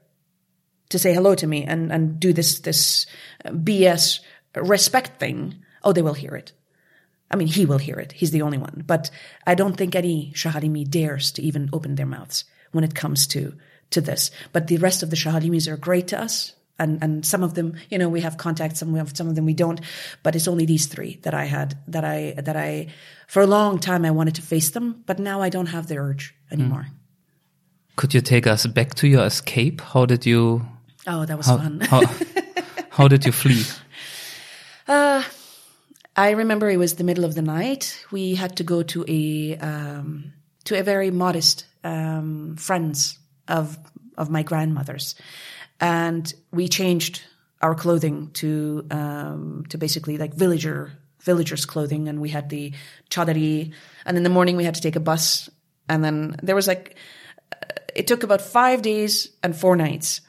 to say hello to me and, and do this, this BS respect thing, oh, they will hear it. I mean, he will hear it. He's the only one. But I don't think any Shahalimi dares to even open their mouths when it comes to, to this. But the rest of the Shahalimis are great to us and and some of them you know we have contact, some have some of them we don't but it's only these three that i had that i that i for a long time i wanted to face them but now i don't have the urge anymore mm. could you take us back to your escape how did you oh that was how, fun. how, how did you flee? <laughs> Uh i remember it was the middle of the night. We had to go to a um to a very modest um friends of of my grandmother's. And we changed our clothing to um, to basically like villager villagers clothing, and we had the chadari, and in the morning we had to take a bus, and then there was like uh, it took about five days and four nights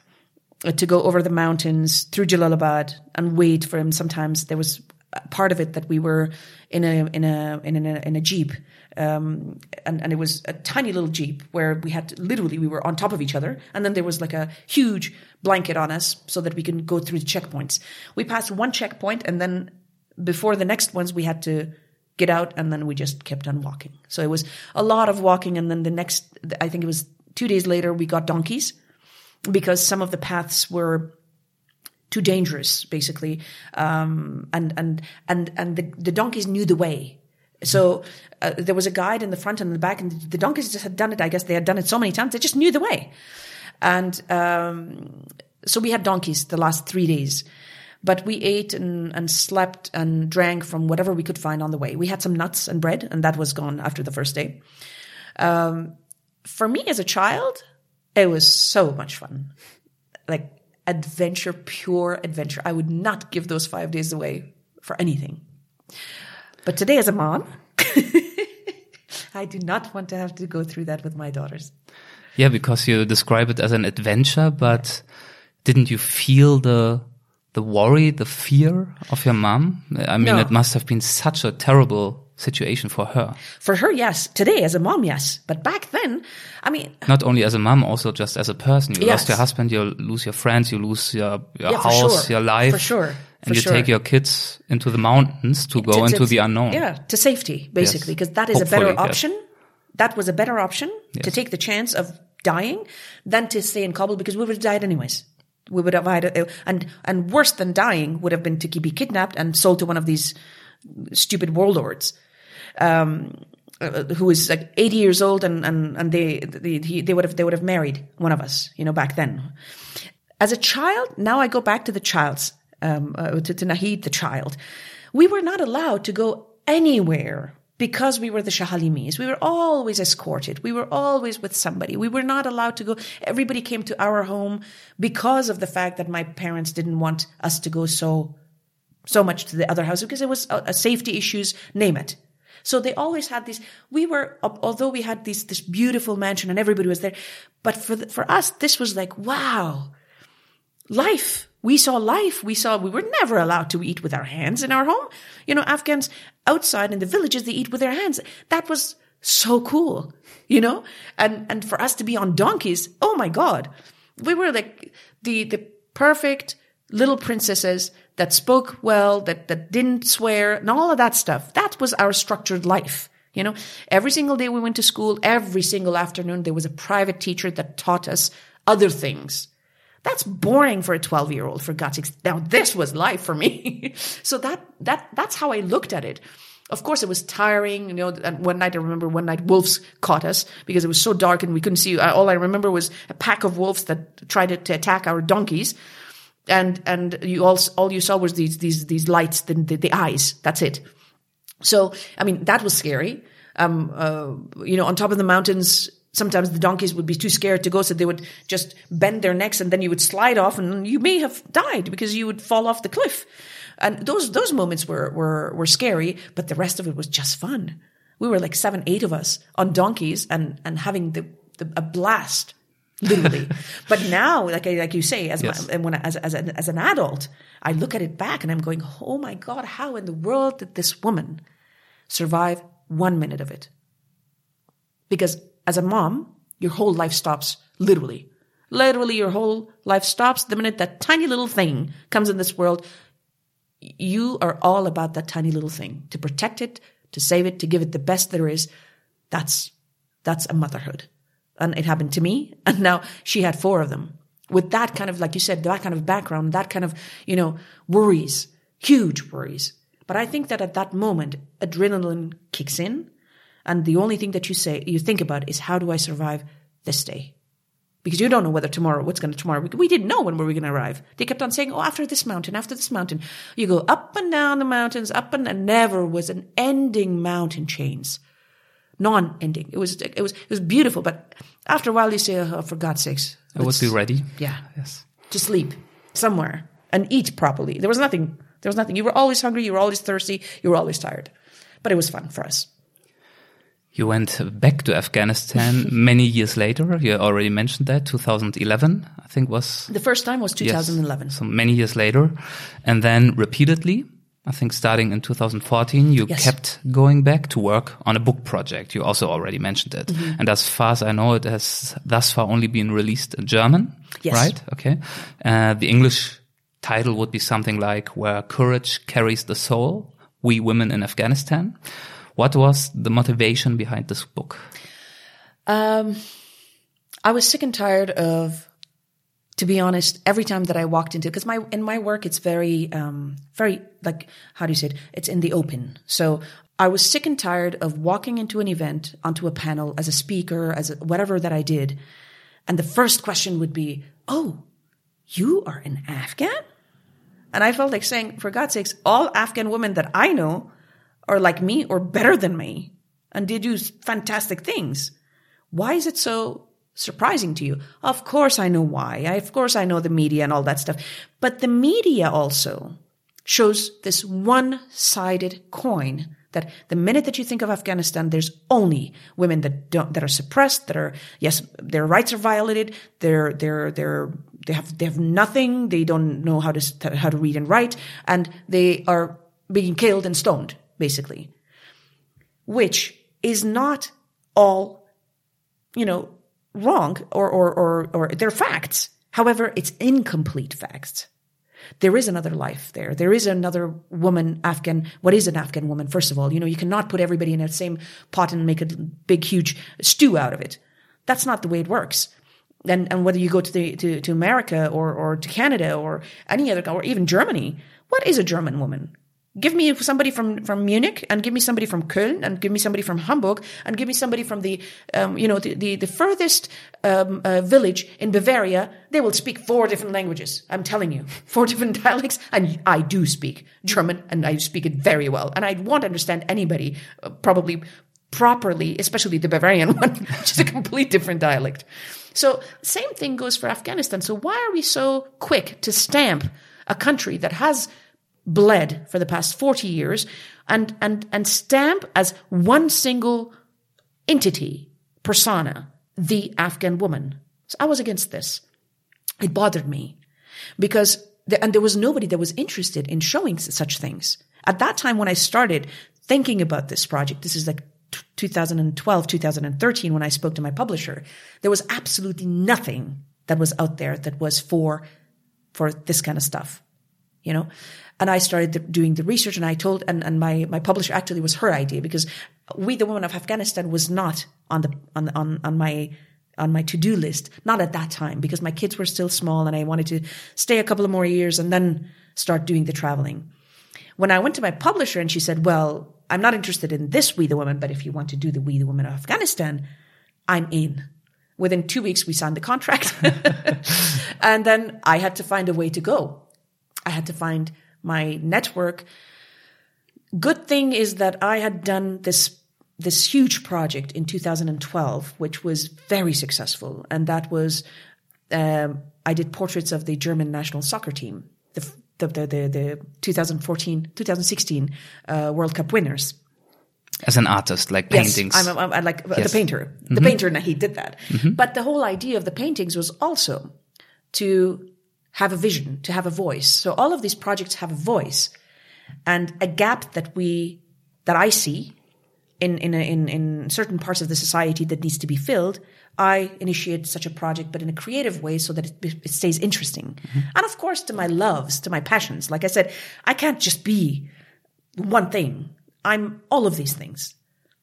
to go over the mountains through Jalalabad and wait for him. Sometimes there was part of it that we were in a in a in a in a jeep um, and, and it was a tiny little jeep where we had to, literally we were on top of each other. And then there was like a huge blanket on us so that we can go through the checkpoints. We passed one checkpoint and then before the next ones we had to get out and then we just kept on walking. So it was a lot of walking and then the next i think it was two days later we got donkeys because some of the paths were too dangerous basically um, and and and and the, the donkeys knew the way So uh, there was a guide in the front and the back, and the donkeys just had done it. I guess they had done it so many times they just knew the way. And um, so we had donkeys the last three days, but we ate and, and slept and drank from whatever we could find on the way. We had some nuts and bread, and that was gone after the first day. Um, for me as a child, it was so much fun, like adventure, pure adventure. I would not give those five days away for anything. But today, as a mom, <laughs> I do not want to have to go through that with my daughters. Yeah, because you describe it as an adventure, but didn't you feel the the worry, the fear of your mom? I mean, No. it must have been such a terrible situation for her. For her, yes. Today, as a mom, yes. But back then, I mean, Not only as a mom, also just as a person. You lost your husband, you lose your friends, you lose your, your Yeah, house, sure. your life. For sure. And For you sure. take your kids into the mountains to go to- into to- the unknown. Yeah, to safety, basically, Yes. because that is a better Hopefully, yes. option. That was a better option to take the chance of dying than to stay in Kabul because we would have died anyways. We would have had, and and worse than dying would have been to be kidnapped and sold to one of these stupid warlords, um, uh, who is like eighty years old, and and and they they, they would have they would have married one of us, you know, back then. As a child, now I go back to the child's, um, uh, to, to Nahid, the child. We were not allowed to go anywhere because we were the Shahalimis. We were always escorted. We were always with somebody. We were not allowed to go. Everybody came to our home because of the fact that my parents didn't want us to go so, so much to the other house because it was a safety issues, name it. So they always had these. We were, although we had these, this beautiful mansion and everybody was there, but for the, for us, this was like wow, life. We saw life. We saw we were never allowed to eat with our hands in our home. You know, Afghans outside in the villages they eat with their hands. That was so cool. You know, and and for us to be on donkeys, oh my god, we were like the the perfect little princesses that spoke well, that that didn't swear, and all of that stuff. That was our structured life. You know, every single day we went to school, every single afternoon there was a private teacher that taught us other things. That's boring for a 12 year old, for God's sakes. Now, this was life for me. <laughs> so that, that, that's how I looked at it. Of course, it was tiring. You know, and one night I remember one night wolves caught us because it was so dark and we couldn't see. uh, All I remember was a pack of wolves that tried to, to attack our donkeys. And, and you all, all you saw was these, these, these lights, the, the, the eyes. That's it. So, I mean, that was scary. Um, uh, you know, on top of the mountains, sometimes the donkeys would be too scared to go, so they would just bend their necks and then you would slide off and you may have died because you would fall off the cliff. And those, those moments were, were, were scary, but the rest of it was just fun. We were like seven, eight of us on donkeys and, and having the, the a blast. Literally, <laughs> but now, like I- like you say, as Yes. my, and when I- as as an, as an adult, I look at it back and I'm going, "Oh my God, how in the world did this woman survive one minute of it. Because as a mom, your whole life stops literally. Literally, your whole life stops the minute that tiny little thing comes in this world. You are all about that tiny little thing to protect it, to save it, to give it the best there is. That's, that's a motherhood. And it happened to me. And now she had four of them with that kind of, like you said, that kind of background, that kind of, you know, worries, huge worries. But I think that at that moment, adrenaline kicks in. And the only thing that you say, you think about is how do I survive this day? Because you don't know whether tomorrow, what's going to tomorrow. We, didn't know when we were going to arrive. They kept on saying, oh, after this mountain, after this mountain. You go up and down the mountains, up and, and never was an ending mountain chains. Non-ending. It was, it was, it was beautiful. But after a while, you say, oh, for God's sakes. I would be ready. Yeah Yes. to sleep somewhere and eat properly. There was nothing. There was nothing. You were always hungry. You were always thirsty. You were always tired. But it was fun for us. You went back to Afghanistan <laughs> many years later. You already mentioned that. 2011, I think was The first time was 2011. So many years later. And then repeatedly, I think starting in 2014, you Yes. kept going back to work on a book project. You also already mentioned it. Mm-hmm. And as far as I know, it has thus far only been released in German. Yes. Right? Okay. Uh, the English title would be something like Where Courage Carries the Soul, We Women in Afghanistan. What was the motivation behind this book? Um, I was sick and tired of, to be honest, every time that I walked into, because my, in my work, it's very, um, very, like, how do you say it? It's in the open. So I was sick and tired of walking into an event, onto a panel as a speaker, as a, whatever that I did. And the first question would be, Oh, you are an Afghan? And I felt like saying, for God's sakes, all Afghan women that I know are like me or better than me and they do fantastic things. Why is it so surprising to you? Of course I know why. I, of course I know the media and all that stuff. But the media also shows this one-sided coin that the minute that you think of Afghanistan, there's only women that don't, that are suppressed, that are, yes, their rights are violated, they're, they're, they're, they have, they have nothing, they don't know how to, how to read and write, and they are being killed and stoned, basically. Which is not all, you know, wrong or, or, or, or they're facts. However, it's incomplete facts. There is another life there. There is another woman, Afghan. What is an Afghan woman? First of all, you know, you cannot put everybody in the same pot and make a big, huge stew out of it. That's not the way it works. And, and whether you go to the, to, to America or, or to Canada or any other, or even Germany, what is a German woman? Give me somebody from, from Munich and give me somebody from Köln and give me somebody from Hamburg and give me somebody from the, um, you know, the, the, the furthest, um, uh, village in Bavaria. They will speak four different languages. I'm telling you, <laughs> four different dialects. And I do speak German and I speak it very well. And I won't understand anybody uh, probably properly, especially the Bavarian <laughs> one, which is a complete different dialect. So same thing goes for Afghanistan. So why are we so quick to stamp a country that has bled for the past 40 years and, and, and stamp as one single entity, persona, the Afghan woman. So I was against this. It bothered me because, the, and there was nobody that was interested in showing such things. At that time, when I started thinking about this project, this is like 2012, 2013, when I spoke to my publisher, there was absolutely nothing that was out there that was for, for this kind of stuff, you know? And I started the, doing the research and I told, and, and my, my publisher actually was her idea because we, the women of Afghanistan was not on the, on, on, on my, on my to-do list. Not at that time because my kids were still small and I wanted to stay a couple of more years and then start doing the traveling. When I went to my publisher and she said, well, I'm not interested in this We the Women, but if you want to do the We the Women of Afghanistan, I'm in. Within two weeks, we signed the contract. <laughs> and then I had to find a way to go. I had to find my network. Good thing is that I had done this this huge project in 2012, which was very successful, and that was um, I did portraits of the German national soccer team, the the the, the, the 2014 2016 uh, World Cup winners. As an artist, like paintings. Yes, I'm, I'm, I'm like yes. the painter. The mm-hmm. painter, and he did that. Mm-hmm. But the whole idea of the paintings was also to have a vision, to have a voice. So all of these projects have a voice and a gap that we, that I see in, in, a, in, in certain parts of the society that needs to be filled. I initiate such a project, but in a creative way so that it, it stays interesting. Mm-hmm. And of course, to my loves, to my passions. Like I said, I can't just be one thing. I'm all of these things.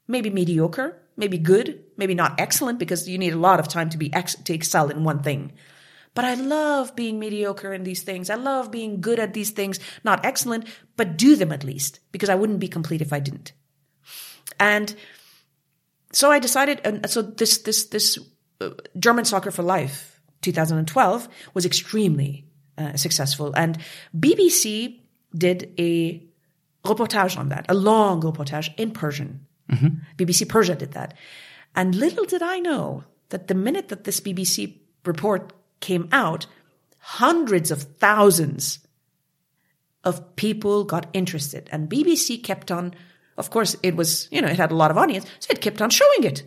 Maybe mediocre, maybe good, maybe not excellent because you need a lot of time to be ex- to excel in one thing. But I love being mediocre in these things. I love being good at these things, not excellent, but do them at least because I wouldn't be complete if I didn't. And so I decided, and so this, this, this uh, German Soccer for Life 2012 was extremely uh, successful. And BBC did a reportage on that, a long reportage in Persian. Mm-hmm. BBC Persia did that. And little did I know that the minute that this BBC report came out, hundreds of thousands of people got interested and BBC kept on, of course, it was, you know, it had a lot of audience, so it kept on showing it.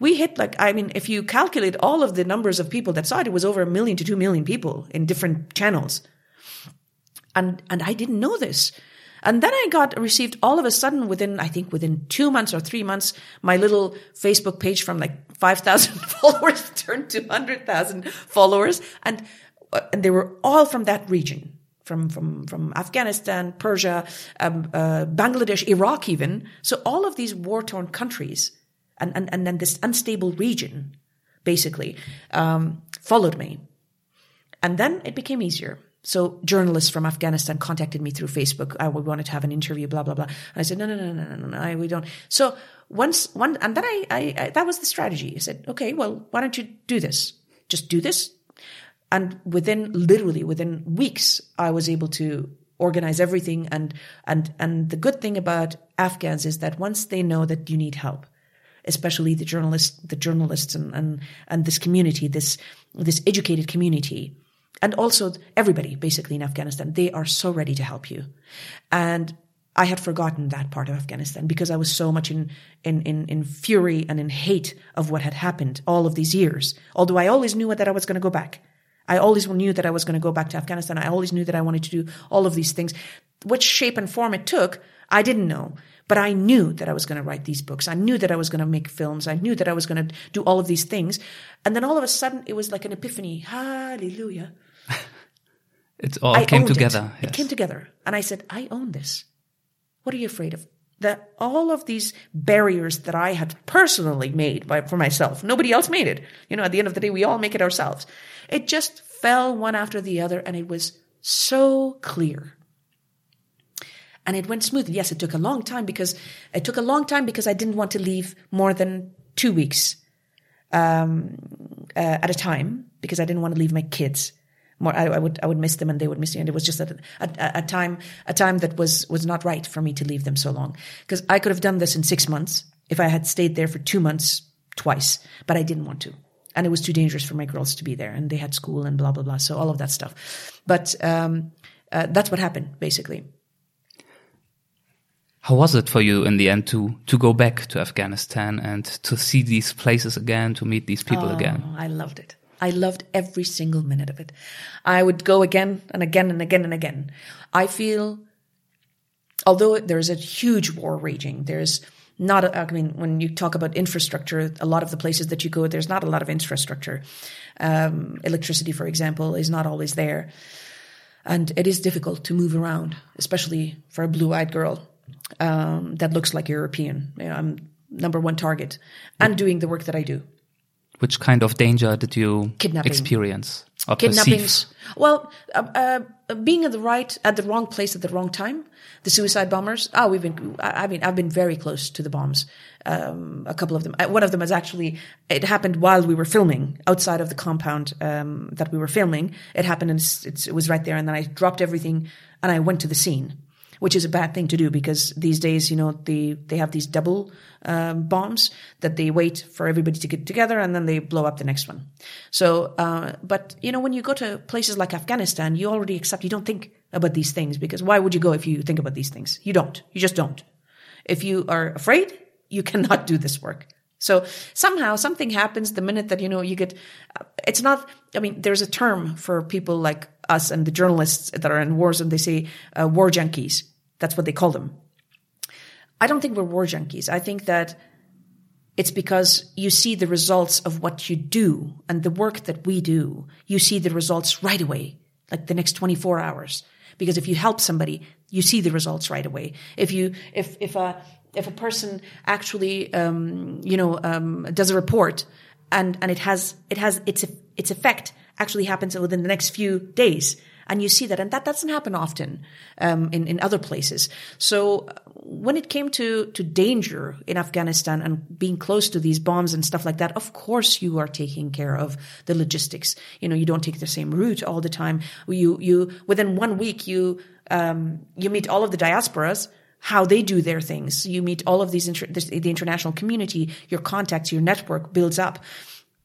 We hit like, I mean, if you calculate all of the numbers of people that saw it, it was over a million to two million people in different channels. And, and I didn't know this. And then I got received all of a sudden within, I think within two months or three months, my little Facebook page from like <laughs> 5,000 <laughs> followers turned to 100,000 followers. And, uh, and they were all from that region. From, from, from Afghanistan, Persia, um, uh, Bangladesh, Iraq even. So all of these war-torn countries and, and, and then this unstable region, basically, um, followed me. And then it became easier So journalists from Afghanistan contacted me through Facebook. I wanted to have an interview, blah, blah, blah. And I said, no, no, no, no, no, no, we don't. So once, one, and then I, I, I, that was the strategy. I said, okay, well, why don't you do this? Just do this. And within, literally within weeks, I was able to organize everything. And, and, and the good thing about Afghans is that once they know that you need help, especially the journalists, the journalists and, and, and this community, this, this educated community, and also everybody basically in Afghanistan, they are so ready to help you. And I had forgotten that part of Afghanistan because I was so much in, in, in, in fury and in hate of what had happened all of these years. Although I always knew that I was going to go back. I always knew that I was going to go back to Afghanistan. I always knew that I wanted to do all of these things. Which shape and form it took, I didn't know. But I knew that I was going to write these books. I knew that I was going to make films. I knew that I was going to do all of these things. And then all of a sudden, it was like an epiphany. Hallelujah. <laughs> it all I came together. It. Yes. it came together. And I said, I own this. What are you afraid of? That all of these barriers that I had personally made by, for myself, nobody else made it. You know, at the end of the day, we all make it ourselves. It just fell one after the other and it was so clear. And it went smoothly. Yes, it took a long time because it took a long time because I didn't want to leave more than two weeks um, uh, at a time because I didn't want to leave my kids more. I, I, would I would miss them and they would miss me, and it was just a, a, a time a time that was was not right for me to leave them so long because I could have done this in six months if I had stayed there for two months twice, but I didn't want to. And it was too dangerous for my girls to be there, and they had school and blah blah blah. So all of that stuff, but um, uh, that's what happened basically. How was it for you in the end to to go back to Afghanistan and to see these places again, to meet these people oh, again? I loved it. I loved every single minute of it. I would go again and again and again and again. I feel, although there's a huge war raging, there's not, a, I mean, when you talk about infrastructure, a lot of the places that you go, there's not a lot of infrastructure. Um, electricity, for example, is not always there. And it is difficult to move around, especially for a blue eyed girl um, that looks like European. You know, I'm number one target and doing the work that I do. Which kind of danger did you Kidnapping. experience or Kidnappings. Perceive? Well, uh, uh, being at the right, at the wrong place at the wrong time. The suicide bombers. Oh, we've been. I mean, I've been very close to the bombs. Um, a couple of them. Uh, one of them is actually. It happened while we were filming outside of the compound um, that we were filming. It happened and it's, it's, it was right there. And then I dropped everything and I went to the scene which is a bad thing to do because these days, you know, they, they have these double um, bombs that they wait for everybody to get together and then they blow up the next one. So, uh, but, you know, when you go to places like Afghanistan, you already accept, you don't think about these things because why would you go if you think about these things? You don't. You just don't. If you are afraid, you <laughs> cannot do this work. So somehow something happens the minute that, you know, you get, it's not, I mean, there's a term for people like us and the journalists that are in wars and they say uh, war junkies. That's what they call them. I don't think we're war junkies. I think that it's because you see the results of what you do and the work that we do. You see the results right away, like the next 24 hours. Because if you help somebody, you see the results right away. If you, if, if a, if a person actually, um, you know, um, does a report and, and it has, it has its, its effect actually happens within the next few days. And you see that, and that doesn't happen often um, in in other places. So uh, when it came to to danger in Afghanistan and being close to these bombs and stuff like that, of course you are taking care of the logistics. You know, you don't take the same route all the time. You you within one week you um, you meet all of the diasporas how they do their things. You meet all of these, inter- the international community, your contacts, your network builds up.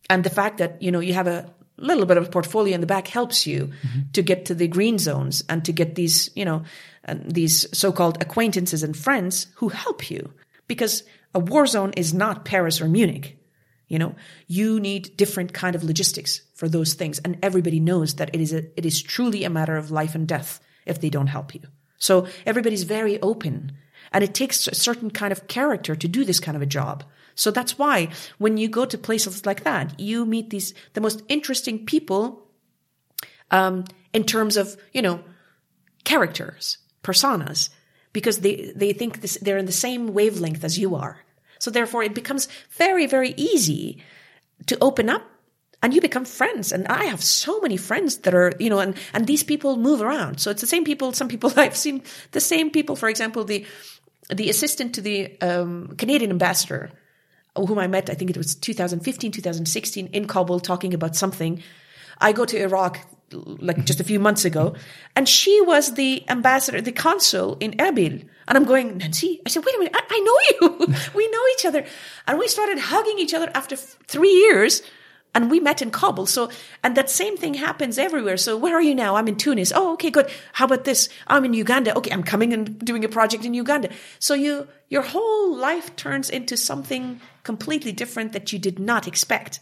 And the fact that, you know, you have a little bit of a portfolio in the back helps you mm-hmm. to get to the green zones and to get these, you know, these so-called acquaintances and friends who help you. Because a war zone is not Paris or Munich. You know, you need different kind of logistics for those things. And everybody knows that it is a, it is truly a matter of life and death if they don't help you. So everybody's very open and it takes a certain kind of character to do this kind of a job. So that's why when you go to places like that, you meet these, the most interesting people, um, in terms of, you know, characters, personas, because they, they think this, they're in the same wavelength as you are. So therefore it becomes very, very easy to open up and you become friends. And I have so many friends that are, you know, and, and these people move around. So it's the same people, some people <laughs> I've seen the same people, for example, the, the assistant to the um, Canadian ambassador, whom I met, I think it was 2015, 2016 in Kabul talking about something. I go to Iraq like just a few months ago, and she was the ambassador, the consul in Erbil. And I'm going, Nancy, I said, wait a minute, I, I know you. <laughs> we know each other. And we started hugging each other after f- three years and we met in Kabul. So, and that same thing happens everywhere. So, where are you now? I'm in Tunis. Oh, okay, good. How about this? I'm in Uganda. Okay, I'm coming and doing a project in Uganda. So you, your whole life turns into something completely different that you did not expect,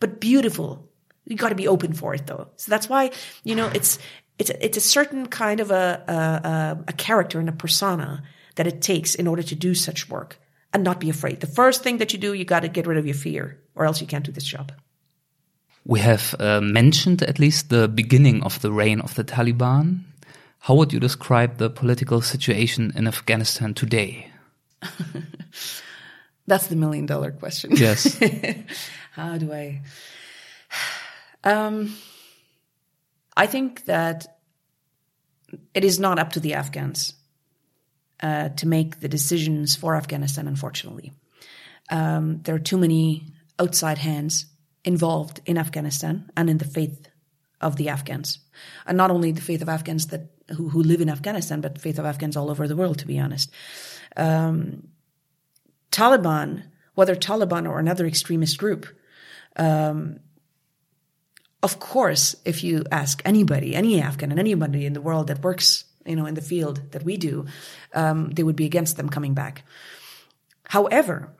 but beautiful. You got to be open for it though. So that's why, you know, it's, it's, it's a certain kind of a, a, a character and a persona that it takes in order to do such work and not be afraid. The first thing that you do, you got to get rid of your fear or else you can't do this job. We have uh, mentioned at least the beginning of the reign of the Taliban. How would you describe the political situation in Afghanistan today? <laughs> That's the million dollar question. Yes. <laughs> How do I? Um, I think that it is not up to the Afghans uh, to make the decisions for Afghanistan, unfortunately. Um, there are too many outside hands involved in Afghanistan and in the faith of the Afghans. And not only the faith of Afghans that who, who live in Afghanistan, but faith of Afghans all over the world, to be honest. Um, Taliban, whether Taliban or another extremist group, um, of course, if you ask anybody, any Afghan and anybody in the world that works, you know, in the field that we do, um, they would be against them coming back. However,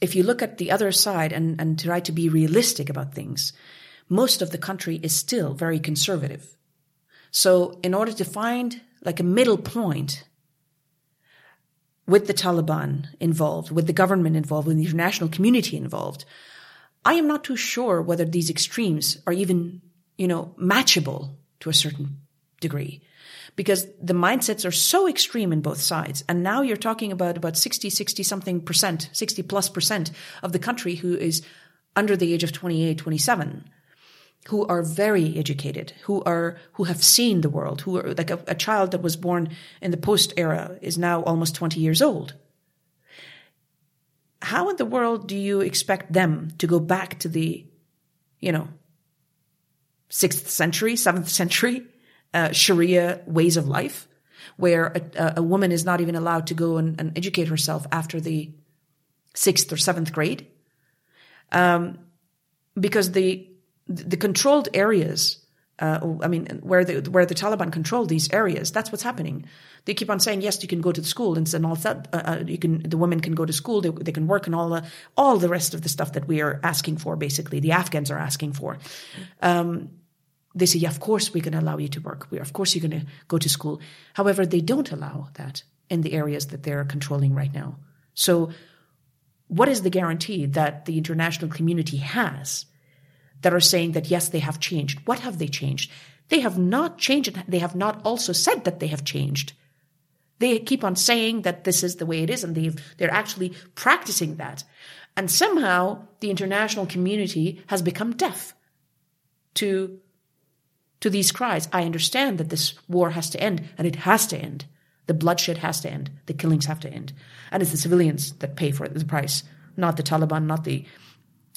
if you look at the other side and, and try to be realistic about things, most of the country is still very conservative. So in order to find like a middle point with the Taliban involved, with the government involved, with the international community involved, I am not too sure whether these extremes are even, you know, matchable to a certain degree because the mindsets are so extreme in both sides. And now you're talking about about 60, 60 something percent, 60 plus percent of the country who is under the age of 28, 27 who are very educated, who are who have seen the world, who are like a, a child that was born in the post era is now almost 20 years old. How in the world do you expect them to go back to the, you know, sixth century, seventh century, uh, Sharia ways of life, where a, a, woman is not even allowed to go and, and, educate herself after the sixth or seventh grade, um, because the the controlled areas. Uh, I mean, where the where the Taliban control these areas, that's what's happening. They keep on saying, yes, you can go to the school and, all that. Uh, uh, you can, the women can go to school, they, they can work and all the, all the rest of the stuff that we are asking for, basically, the Afghans are asking for. Um, they say, yeah, of course we can allow you to work. We, of course you're going to go to school. However, they don't allow that in the areas that they're controlling right now. So what is the guarantee that the international community has that are saying that yes, they have changed? What have they changed? They have not changed. They have not also said that they have changed. They keep on saying that this is the way it is, and they they're actually practicing that. And somehow the international community has become deaf to to these cries. I understand that this war has to end, and it has to end. The bloodshed has to end. The killings have to end. And it's the civilians that pay for the price, not the Taliban, not the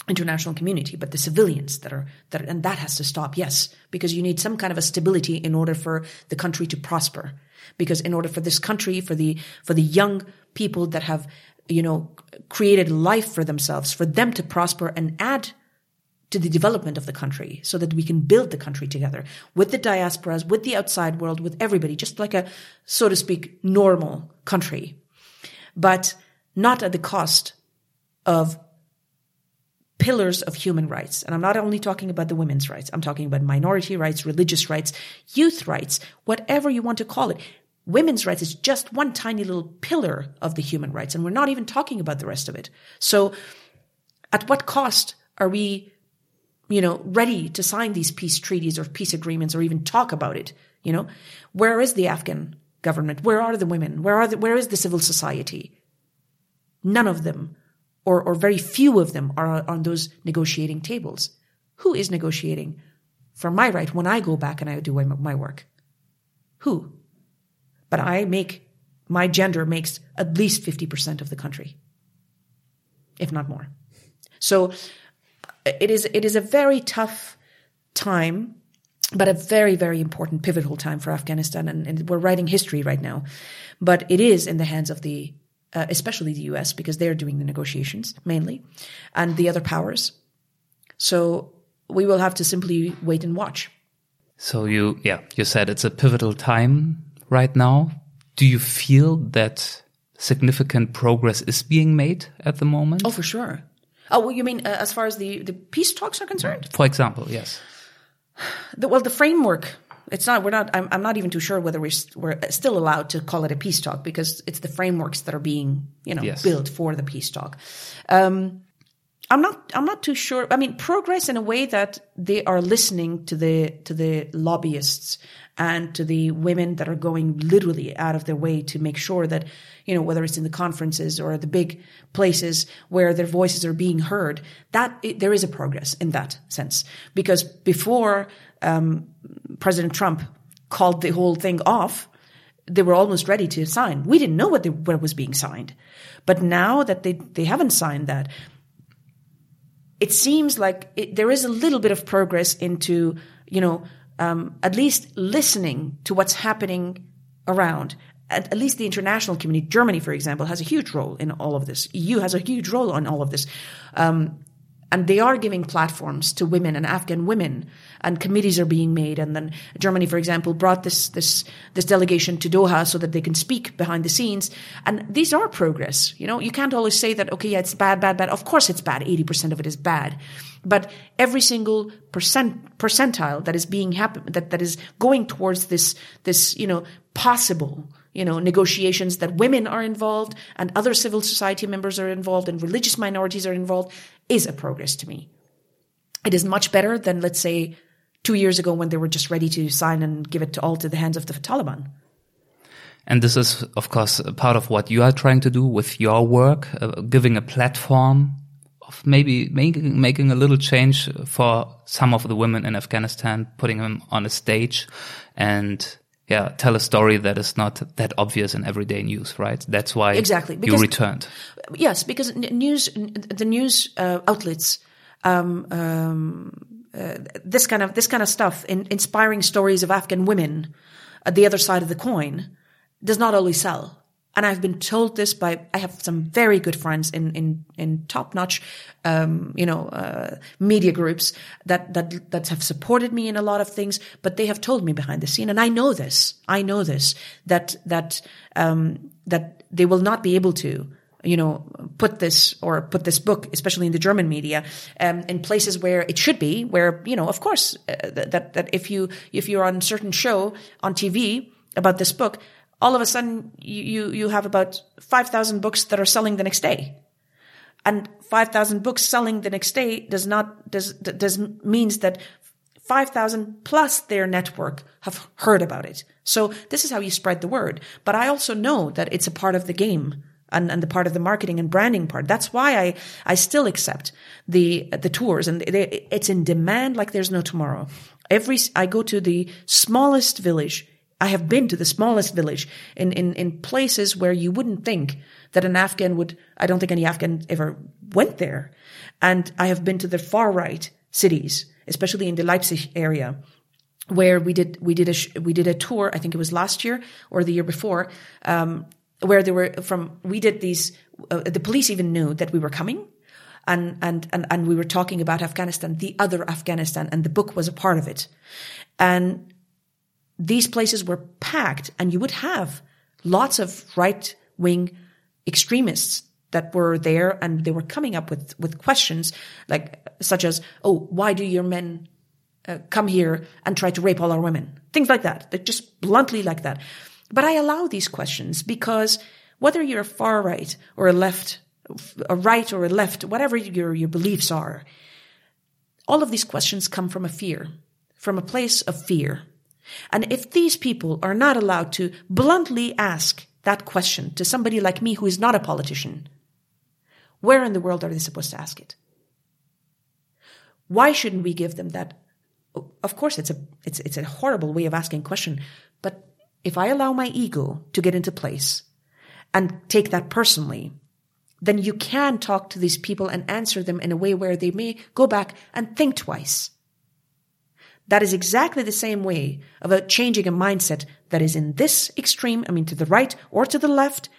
international community, but the civilians that are that, and that has to stop. Yes, because you need some kind of a stability in order for the country to prosper. Because in order for this country, for the for the young people that have you know created life for themselves, for them to prosper and add to the development of the country so that we can build the country together with the diasporas, with the outside world, with everybody, just like a, so to speak, normal country, but not at the cost of pillars of human rights. And I'm not only talking about the women's rights. I'm talking about minority rights, religious rights, youth rights, whatever you want to call it. Women's rights is just one tiny little pillar of the human rights. And we're not even talking about the rest of it. So at what cost are we you know, ready to sign these peace treaties or peace agreements or even talk about it. You know, where is the Afghan government? Where are the women? Where are the, where is the civil society? None of them or, or very few of them are on those negotiating tables. Who is negotiating for my right when I go back and I do my work? Who? But I make, my gender makes at least 50% of the country, if not more. So it is, it is a very tough time, but a very, very important pivotal time for Afghanistan. And, and we're writing history right now, but it is in the hands of the uh, especially the US, because they're doing the negotiations mainly, and the other powers. So we will have to simply wait and watch. So you, yeah, you said it's a pivotal time right now. Do you feel that significant progress is being made at the moment? Oh, for sure. Oh, well, you mean uh, as far as the, the peace talks are concerned? For example, yes. The, well, the framework it's not. We're not. I'm, I'm not even too sure whether we're we're still allowed to call it a peace talk because it's the frameworks that are being you know yes. built for the peace talk. Um, I'm not. I'm not too sure. I mean, progress in a way that they are listening to the to the lobbyists and to the women that are going literally out of their way to make sure that you know whether it's in the conferences or the big places where their voices are being heard. That it, there is a progress in that sense because before um, President Trump called the whole thing off, they were almost ready to sign. We didn't know what, they, what was being signed. But now that they, they haven't signed that, it seems like it, there is a little bit of progress into, you know, um, at least listening to what's happening around. At, at, least the international community, Germany, for example, has a huge role in all of this. EU has a huge role in all of this. Um, and they are giving platforms to women and Afghan women, and committees are being made. And then Germany, for example, brought this this this delegation to Doha so that they can speak behind the scenes. And these are progress. You know, you can't always say that. Okay, yeah, it's bad, bad, bad. Of course, it's bad. Eighty percent of it is bad, but every single percent percentile that is being happen that that is going towards this this you know possible you know, negotiations that women are involved and other civil society members are involved and religious minorities are involved is a progress to me. It is much better than, let's say, two years ago when they were just ready to sign and give it to all to the hands of the Taliban. And this is, of course, part of what you are trying to do with your work, uh, giving a platform of maybe making, making a little change for some of the women in Afghanistan, putting them on a stage and yeah, tell a story that is not that obvious in everyday news, right? That's why exactly because, you returned. Yes, because news, the news uh, outlets, um, um, uh, this kind of this kind of stuff, in, inspiring stories of Afghan women, at the other side of the coin, does not always sell and I've been told this by I have some very good friends in in in top notch, um, you know, uh, media groups that that that have supported me in a lot of things, but they have told me behind the scene, and I know this. I know this that that um, that they will not be able to. You know, put this or put this book, especially in the German media, um, in places where it should be. Where you know, of course, uh, that that if you if you're on a certain show on TV about this book, all of a sudden you, you have about 5,000 books that are selling the next day. And 5,000 books selling the next day does not, does, does means that 5,000 plus their network have heard about it. So this is how you spread the word. But I also know that it's a part of the game and, and the part of the marketing and branding part. That's why I, I still accept the, the tours and they, it's in demand like there's no tomorrow. Every, I go to the smallest village I have been to the smallest village in, in, in places where you wouldn't think that an Afghan would, I don't think any Afghan ever went there. And I have been to the far right cities, especially in the Leipzig area, where we did, we did a, we did a tour, I think it was last year or the year before, um, where there were from, we did these, uh, the police even knew that we were coming. And, and, and, and we were talking about Afghanistan, the other Afghanistan, and the book was a part of it. And these places were packed and you would have lots of right wing extremists that were there and they were coming up with, with questions like, such as, Oh, why do your men uh, come here and try to rape all our women? Things like that. They're just bluntly like that. But I allow these questions because whether you're a far right or a left, a right or a left, whatever your, your beliefs are, all of these questions come from a fear, from a place of fear. And if these people are not allowed to bluntly ask that question to somebody like me who is not a politician, Where in the world are they supposed to ask it? Why shouldn't we give them that? Of course, it's a, it's, it's a horrible way of asking question, but if I allow my ego to get into place and take that personally, then you can talk to these people and answer them in a way where they may go back and think twice. That is exactly the same way of a changing a mindset that is in this extreme, I mean, to the right or to the left,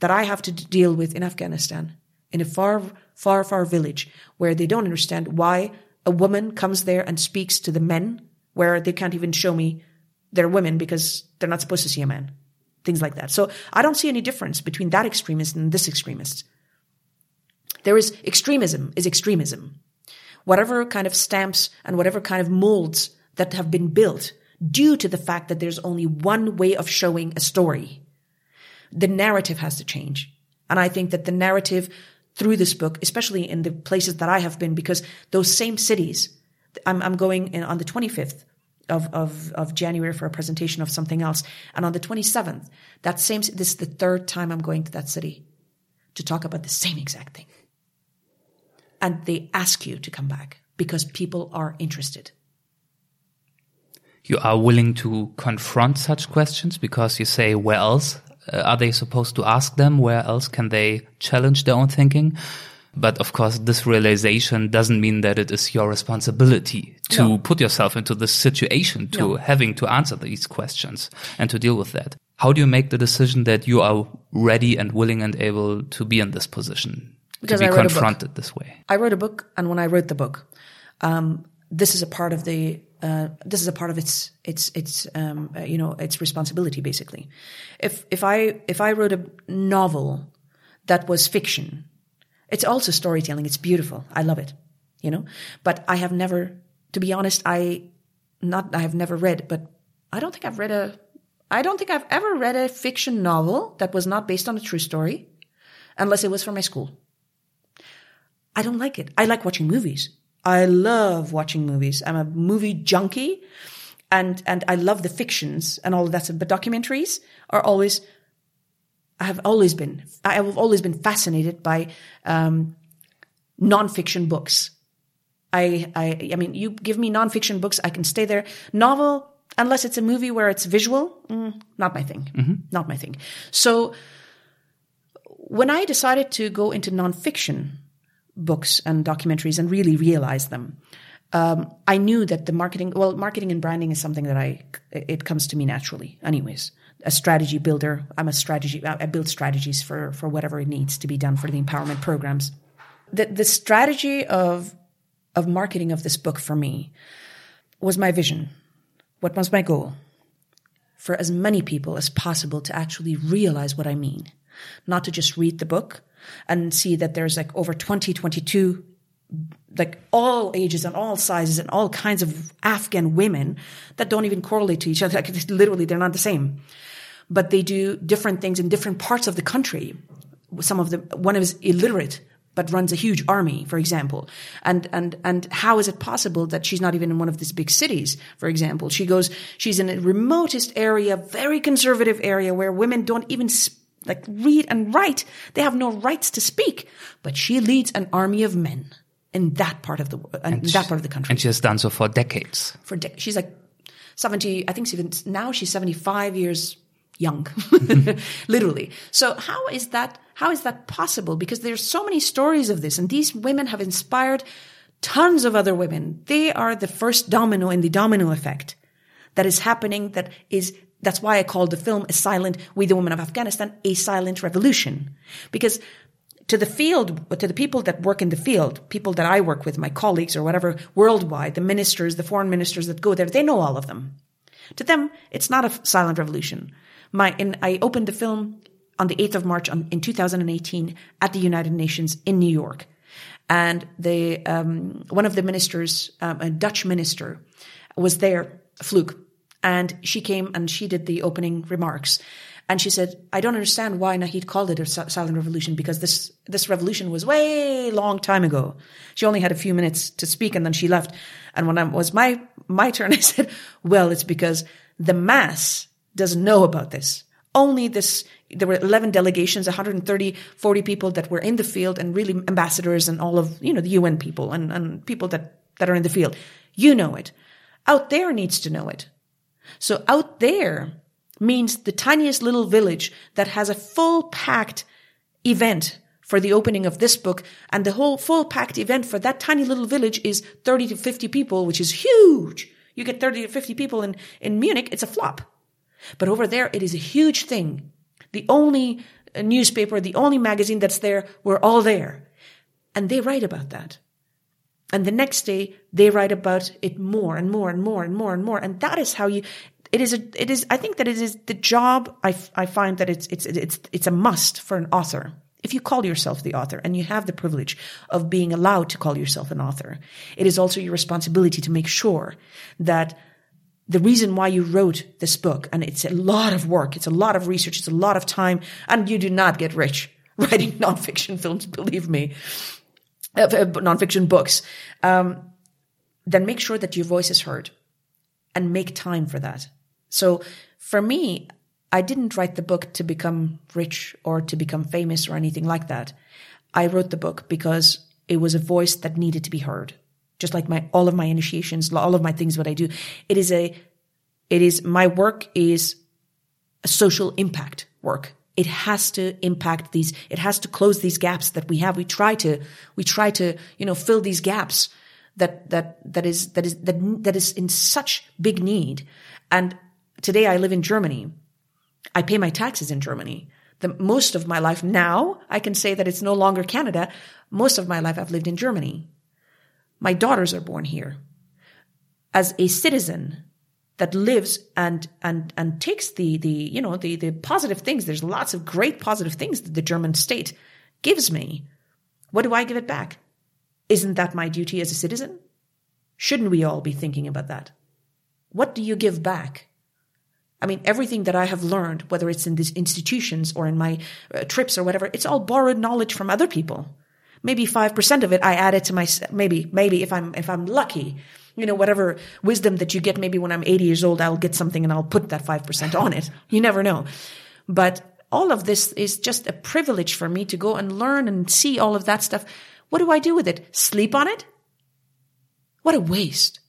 that I have to deal with in Afghanistan, in a far, far, far village where they don't understand why a woman comes there and speaks to the men, where they can't even show me they're women because they're not supposed to see a man. Things like that. So I don't see any difference between that extremist and this extremist. There is extremism is extremism. Whatever kind of stamps and whatever kind of molds that have been built due to the fact that there's only one way of showing a story. The narrative has to change. And I think that the narrative through this book, especially in the places that I have been, because those same cities, I'm, I'm going in on the 25th of, of, of January for a presentation of something else. And on the 27th, that same, this is the third time I'm going to that city to talk about the same exact thing. And they ask you to come back because people are interested. You are willing to confront such questions because you say, where else uh, are they supposed to ask them? Where else can they challenge their own thinking? But of course, this realization doesn't mean that it is your responsibility to no. put yourself into this situation, to no. having to answer these questions and to deal with that. How do you make the decision that you are ready and willing and able to be in this position? Because to be confronted this way. I wrote a book, and when I wrote the book, um, this is a part of the uh, this is a part of its its its um, uh, you know its responsibility basically. If if I if I wrote a novel that was fiction it's also storytelling. It's beautiful. I love it, you know, but I have never, to be honest, I not, I have never read, but I don't think I've read a, I don't think I've ever read a fiction novel that was not based on a true story unless it was for my school. I don't like it. I like watching movies. I love watching movies. I'm a movie junkie and, and I love the fictions and all of that. But documentaries are always I have always been, I have always been fascinated by um, nonfiction books. I, I, I mean, you give me nonfiction books, I can stay there. Novel, unless it's a movie where it's visual, mm, not my thing. Mm-hmm. Not my thing. So when I decided to go into nonfiction books and documentaries and really realize them, um, I knew that the marketing, well, marketing and branding is something that I, it comes to me naturally, anyways a strategy builder. I'm a strategy. I build strategies for for whatever it needs to be done for the empowerment programs. The the strategy of of marketing of this book for me was my vision. What was my goal? For as many people as possible to actually realize what I mean, not to just read the book and see that there's like over 20, 22 like all ages and all sizes and all kinds of Afghan women that don't even correlate to each other. Like literally, they're not the same but they do different things in different parts of the country. Some of them, one is illiterate, but runs a huge army, for example. And, and, and how is it possible that she's not even in one of these big cities, for example? She goes, she's in a remotest area, very conservative area where women don't even like read and write. They have no rights to speak, but she leads an army of men in that part of the, in that part of the country. And she has done so for decades. For de- she's like 70, I think even now she's 75 years young, <laughs> literally. So how is that, how is that possible? Because there's so many stories of this and these women have inspired tons of other women. They are the first domino in the domino effect that is happening that is that's why I called the film a silent, We the Women of Afghanistan, a silent revolution. Because to the field, to the people that work in the field, people that I work with, my colleagues or whatever, worldwide, the ministers, the foreign ministers that go there, they know all of them. To them, it's not a silent revolution my, and I opened the film on the 8th of March on, in 2018 at the United Nations in New York. And the, um, one of the ministers, um, a Dutch minister, was there, Fluke, and she came and she did the opening remarks. And she said, I don't understand why Nahid called it a silent revolution because this, this revolution was way long time ago. She only had a few minutes to speak and then she left. And when it was my, my turn, <laughs> I said, well, it's because the mass doesn't know about this. Only this, there were 11 delegations, 130, 40 people that were in the field and really ambassadors and all of, you know, the UN people and, and people that, that are in the field. You know it. Out there needs to know it. So out there means the tiniest little village that has a full packed event for the opening of this book. And the whole full packed event for that tiny little village is 30 to 50 people, which is huge. You get 30 to 50 people in, in Munich, it's a flop. But over there, it is a huge thing. The only uh, newspaper, the only magazine that's there, we're all there. And they write about that. And the next day, they write about it more and more and more and more and more. And that is how you, it is a, it is, I think that it is the job. I, I find that it's, it's, it's, it's a must for an author. If you call yourself the author and you have the privilege of being allowed to call yourself an author, it is also your responsibility to make sure that the reason why you wrote this book, and it's a lot of work, it's a lot of research, it's a lot of time, and you do not get rich <laughs> writing nonfiction films, believe me, uh, uh, nonfiction books, um, then make sure that your voice is heard and make time for that. So for me, I didn't write the book to become rich or to become famous or anything like that. I wrote the book because it was a voice that needed to be heard. Just like my, all of my initiations, all of my things, what I do. It is a, it is, my work is a social impact work it has to impact these it has to close these gaps that we have. We try to we try to you know fill these gaps that that that is that is that that is in such big need. And today i live in germany. I pay my taxes in germany. The most of my life now i can say that it's no longer canada. Most of my life i've lived in germany. My daughters are born here. As a citizen that lives and and and takes the the you know the the positive things. There's lots of great positive things that the german state gives me. What do i give it back? Isn't that my duty as a citizen? Shouldn't we all be thinking about that? What do you give back? I mean, everything that I have learned, whether it's in these institutions or in my uh, trips or whatever, it's all borrowed knowledge from other people. Maybe 5% of it I added to my, maybe, maybe if I'm, if I'm lucky, you know, whatever wisdom that you get, maybe when I'm 80 years old, I'll get something and I'll put that 5% on it. You never know. But all of this is just a privilege for me to go and learn and see all of that stuff. What do I do with it? Sleep on it? What a waste.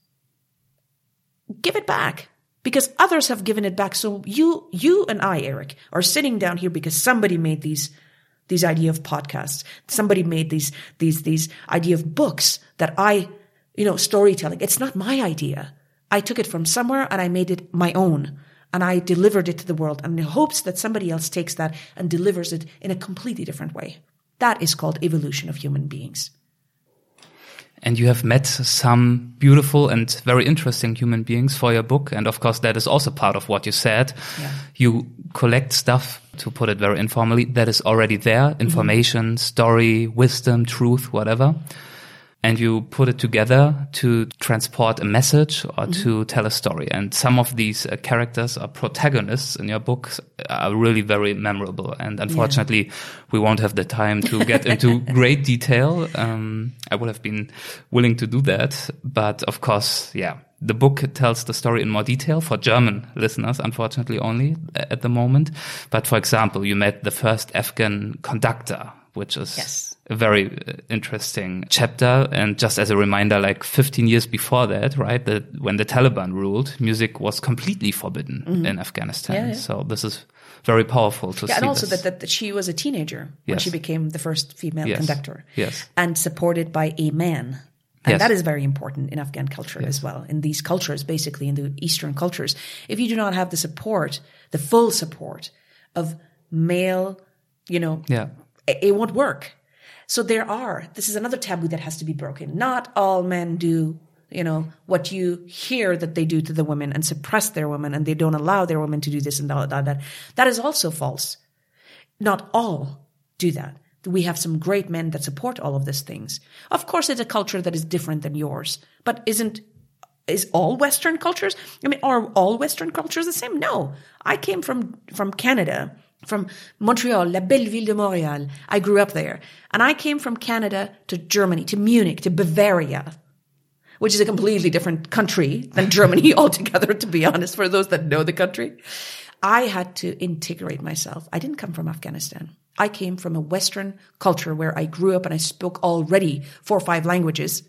Give it back because others have given it back. So you, you and I, Eric, are sitting down here because somebody made these, these idea of podcasts. Somebody made these, these, these idea of books that I you know, storytelling. It's not my idea. I took it from somewhere and I made it my own and I delivered it to the world and in hopes that somebody else takes that and delivers it in a completely different way. That is called evolution of human beings. And you have met some beautiful and very interesting human beings for your book. And of course, that is also part of what you said. Yeah. You collect stuff, to put it very informally, that is already there. Information, mm -hmm. story, wisdom, truth, whatever and you put it together to transport a message or mm -hmm. to tell a story. And some of these uh, characters or protagonists in your books are really very memorable. And unfortunately, yeah. we won't have the time to get <laughs> into great detail. Um, I would have been willing to do that, but of course, yeah. The book tells the story in more detail for German listeners, unfortunately only uh, at the moment. But for example, you met the first Afghan conductor, which is yes a very uh, interesting chapter. And just as a reminder, like 15 years before that, right, that when the Taliban ruled, music was completely forbidden mm -hmm. in Afghanistan. Yeah, yeah. So this is very powerful to yeah, see. And also that, that, that, she was a teenager when yes. she became the first female yes. conductor. Yes. And supported by a man. And yes. that is very important in Afghan culture as well. In these cultures, basically in the Eastern cultures, if you do not have the support, the full support of male, you know, yeah. it, it won't work so there are, this is another taboo that has to be broken. Not all men do, you know, what you hear that they do to the women and suppress their women and they don't allow their women to do this and that, that, that. That is also false. Not all do that. We have some great men that support all of these things. Of course, it's a culture that is different than yours, but isn't is all Western cultures? I mean, are all Western cultures the same? No. I came from, from Canada from Montreal, La Belle Ville de Montréal. I grew up there. And I came from Canada to Germany, to Munich, to Bavaria, which is a completely different country than Germany <laughs> altogether, to be honest, for those that know the country. I had to integrate myself. I didn't come from Afghanistan. I came from a Western culture where I grew up and I spoke already four or five languages.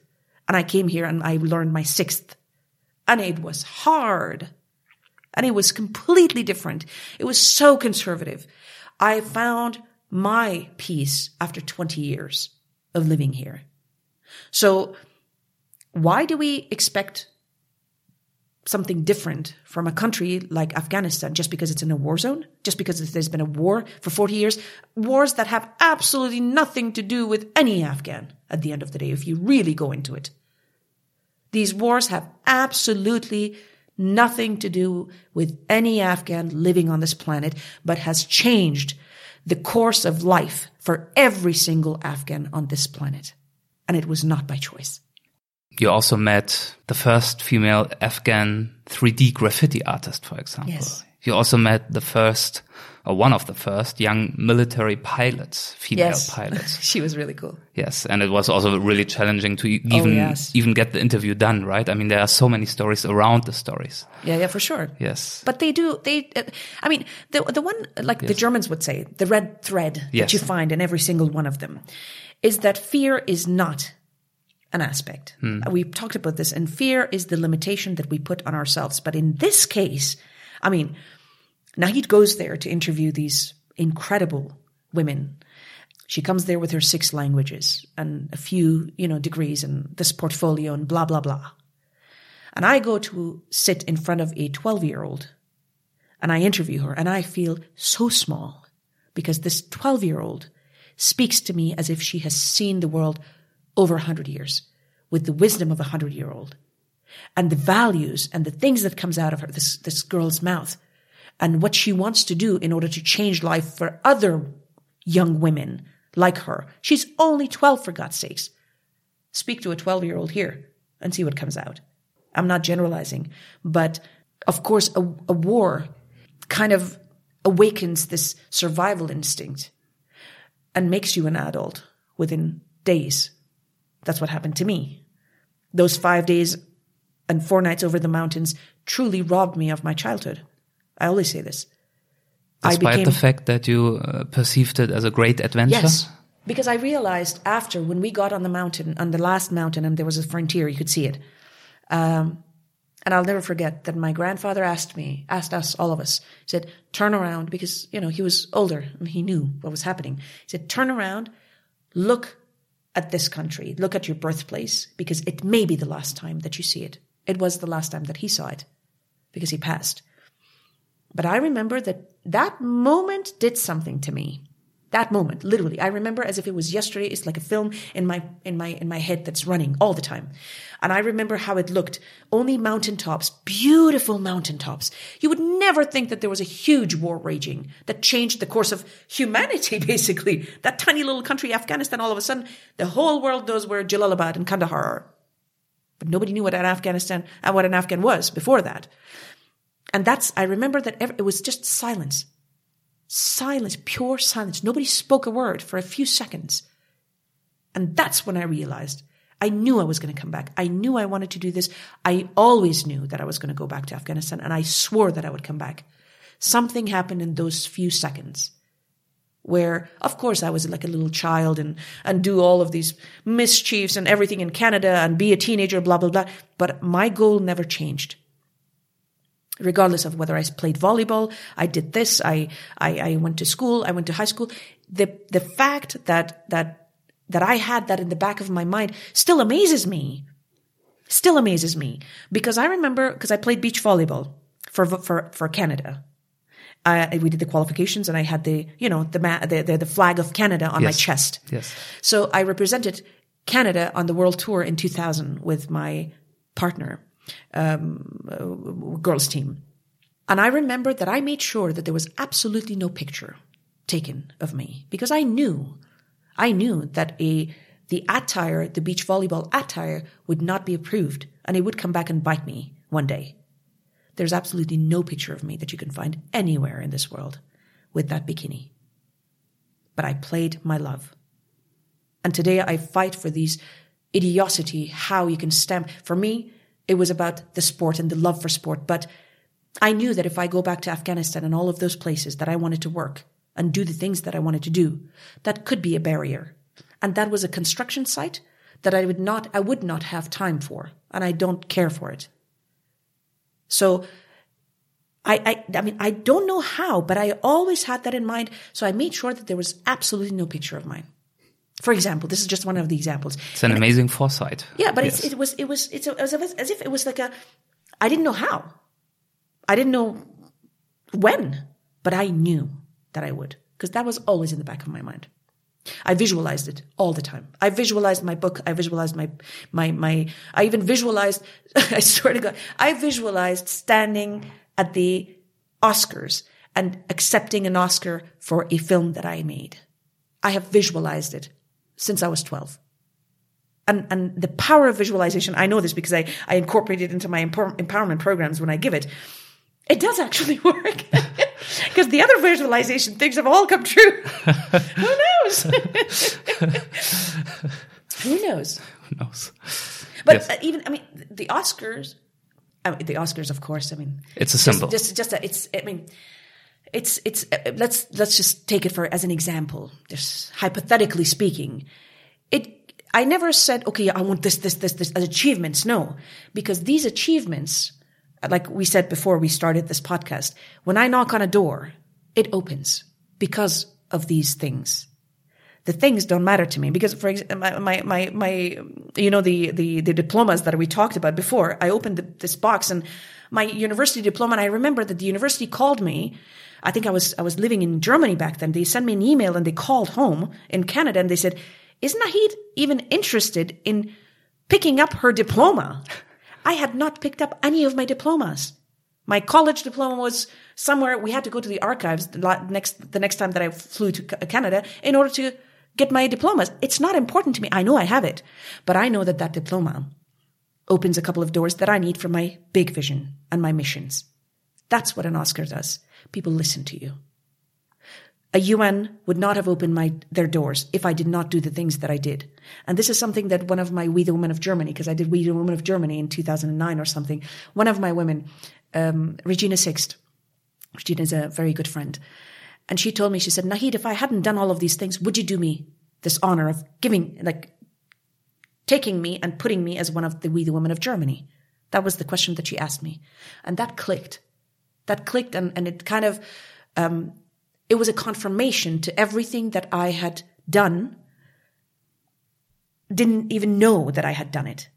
And I came here and I learned my sixth. And it was hard. And it was completely different. It was so conservative. I found my peace after 20 years of living here. So why do we expect something different from a country like Afghanistan just because it's in a war zone, just because there's been a war for 40 years, wars that have absolutely nothing to do with any Afghan at the end of the day, if you really go into it. These wars have absolutely nothing to do with any Afghan living on this planet, but has changed the course of life for every single Afghan on this planet. And it was not by choice. You also met the first female Afghan 3D graffiti artist, for example. Yes. You also met the first, or one of the first, young military pilots, female Yes. pilots. <laughs> she was really cool. Yes, and it was also really challenging to e- even Oh, yes. even get the interview done, right? I mean, there are so many stories around the stories. Yeah, yeah, for sure. Yes, But they do. They, uh, I mean, the the one like the Germans would say, the red thread Yes. that you find in every single one of them, is that fear is not an aspect. Hmm. We talked about this, and fear is the limitation that we put on ourselves. But in this case, I mean, Nahid goes there to interview these incredible women. She comes there with her six languages and a few, you know, degrees and this portfolio and blah blah blah. And I go to sit in front of a 12 year old and I interview her and I feel so small because this 12 year old speaks to me as if she has seen the world over a 100 years with the wisdom of a 100 year old and the values and the things that comes out of her, this, this girl's mouth and what she wants to do in order to change life for other young women like her. She's only 12 for God's sakes. Speak to a 12 year old here and see what comes out. I'm not generalizing, but of course, a, a war kind of awakens this survival instinct and makes you an adult within days. That's what happened to me. Those five days and four nights over the mountains truly robbed me of my childhood. I always say this. despite the fact that you uh, perceived it as a great adventure. Yes. Because I realized after when we got on the mountain, on the last mountain, and there was a frontier, you could see it. Um, and I'll never forget that my grandfather asked me, asked us, all of us, he said, turn around because, you know, he was older and he knew what was happening. He said, turn around, look at this country, look at your birthplace because it may be the last time that you see it. It was the last time that he saw it because he passed. But I remember that that moment did something to me. That moment, literally, I remember as if it was yesterday. It's like a film in my in my in my head that's running all the time, and I remember how it looked. Only mountaintops, beautiful mountaintops. You would never think that there was a huge war raging that changed the course of humanity. <laughs> Basically, that tiny little country, Afghanistan, all of a sudden, the whole world knows where Jalalabad and Kandahar are, but nobody knew what an Afghanistan and what an Afghan was before that. And that's, I remember that every, it was just silence. Silence, pure silence. Nobody spoke a word for a few seconds. And that's when I realized I knew I was going to come back. I knew I wanted to do this. I always knew that I was going to go back to Afghanistan and I swore that I would come back. Something happened in those few seconds where, of course, I was like a little child and, and do all of these mischiefs and everything in Canada and be a teenager, blah, blah, blah. But my goal never changed regardless of whether I played volleyball, I did this, I, I, I went to school, I went to high school. The, the fact that, that, that I had that in the back of my mind still amazes me. Still amazes me because I remember, because I played beach volleyball for, for, for Canada. I, we did the qualifications and I had the, you know, the, ma- the, the, the flag of Canada on my chest. Yes. So I represented Canada on the world tour in 2000 with my partner, um, uh, girls team. And I remember that I made sure that there was absolutely no picture taken of me because I knew, I knew that a, the attire, the beach volleyball attire would not be approved and it would come back and bite me one day. There's absolutely no picture of me that you can find anywhere in this world with that bikini. But I played my love. And today I fight for these idiocity, how you can stamp. For me, it was about the sport and the love for sport. But I knew that if I go back to Afghanistan and all of those places that I wanted to work and do the things that I wanted to do, that could be a barrier. And that was a construction site that I would not, I would not have time for. And I don't care for it. So I, I, I mean, I don't know how, but I always had that in mind. So I made sure that there was absolutely no picture of mine. For example, this is just one of the examples. It's an And- amazing foresight. yeah, but Yes. it's, it was it was it's as if, as if it was like a I didn't know how, I didn't know when, but I knew that I would because that was always in the back of my mind. I visualized it all the time. I visualized my book. I visualized my my my. I even visualized. <laughs> I swear to God, I visualized standing at the Oscars and accepting an Oscar for a film that I made. I have visualized it since I was twelve and and the power of visualization i know this because i i incorporate it into my empower- empowerment programs when i give it it does actually <laughs> work because the other visualization things have all come true <laughs> who knows <laughs> who knows Who knows? but Yes. even i mean the oscars I mean, the oscars of course i mean It's a just- symbol. just just, a, it's i mean it's it's uh, let's let's just take it for as an example just hypothetically speaking. It i never said okay i want this this this this as achievements. No because these achievements like we said before we started this podcast when i knock on a door it opens because of these things. The things don't matter to me because for example my, my my my you know the the the diplomas that we talked about before i opened the, this box and my university diploma and i remember that the university called me i think i was i was living in germany back then they sent me an email and they called home in canada and they said is nahid even interested in picking up her diploma i had not picked up any of my diplomas my college diploma was somewhere. We had to go to the archives the next the next time that I flew to Canada in order to get my diplomas. It's not important to me. I know I have it, but I know that that diploma opens a couple of doors that I need for my big vision and my missions. That's what an Oscar does. People listen to you. A UN would not have opened my their doors if I did not do the things that I did. And this is something that one of my We the Women of Germany, because I did We the Women of Germany in 2009 or something. One of my women, um, Regina Sixt, Regina is a very good friend. And she told me, she said, Nahid, if I hadn't done all of these things, would you do me this honor of giving, like, taking me and putting me as one of the We the Women of Germany? That was the question that she asked me. And that clicked. That clicked and, and it kind of, um, it was a confirmation to everything that I had done. Didn't even know that I had done it.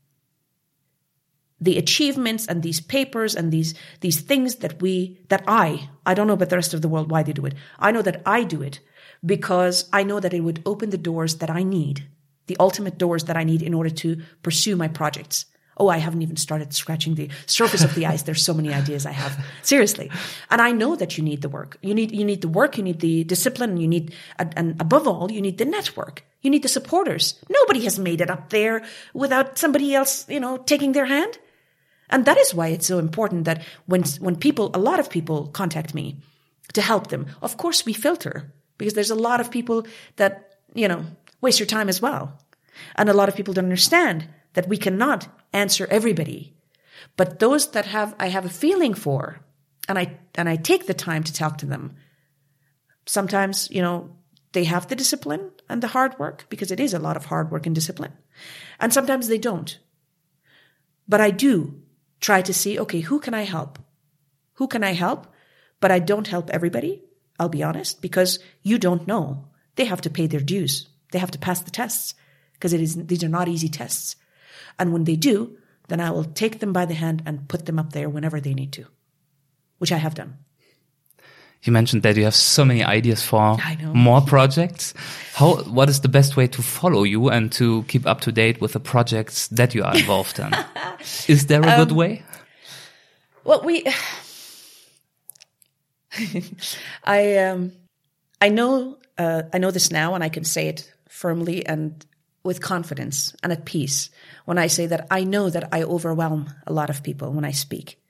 The achievements and these papers and these these things that we that I I don't know about the rest of the world why they do it. I know that I do it because I know that it would open the doors that I need, the ultimate doors that I need in order to pursue my projects. Oh, I haven't even started scratching the surface of the ice. There's so many ideas I have. Seriously. And I know that you need the work. You need, you need the work. You need the discipline. You need, and- above all, you need the network. You need the supporters. Nobody has made it up there without somebody else, you know, taking their hand. And that is why it's so important that when, when people, a lot of people contact me to help them, of course we filter because there's a lot of people that, you know, waste your time as well. And a lot of people don't understand that we cannot answer everybody. But those that have, I have a feeling for, and I, and I take the time to talk to them. Sometimes, you know, they have the discipline and the hard work because it is a lot of hard work and discipline. And sometimes they don't. But I do try to see, okay, who can I help? Who can I help? But I don't help everybody. I'll be honest, because you don't know. They have to pay their dues. They have to pass the tests because it is, these are not easy tests. And when they do, then I will take them by the hand and put them up there whenever they need to, which I have done. You mentioned that you have so many ideas for more projects. How, what is the best way to follow you and to keep up to date with the projects that you are involved in? <laughs> Is there a Um, good way? Well, we, <laughs> I, um, I know, uh, I know this now and I can say it firmly and with confidence and at peace when I say that I know that I overwhelm a lot of people when I speak.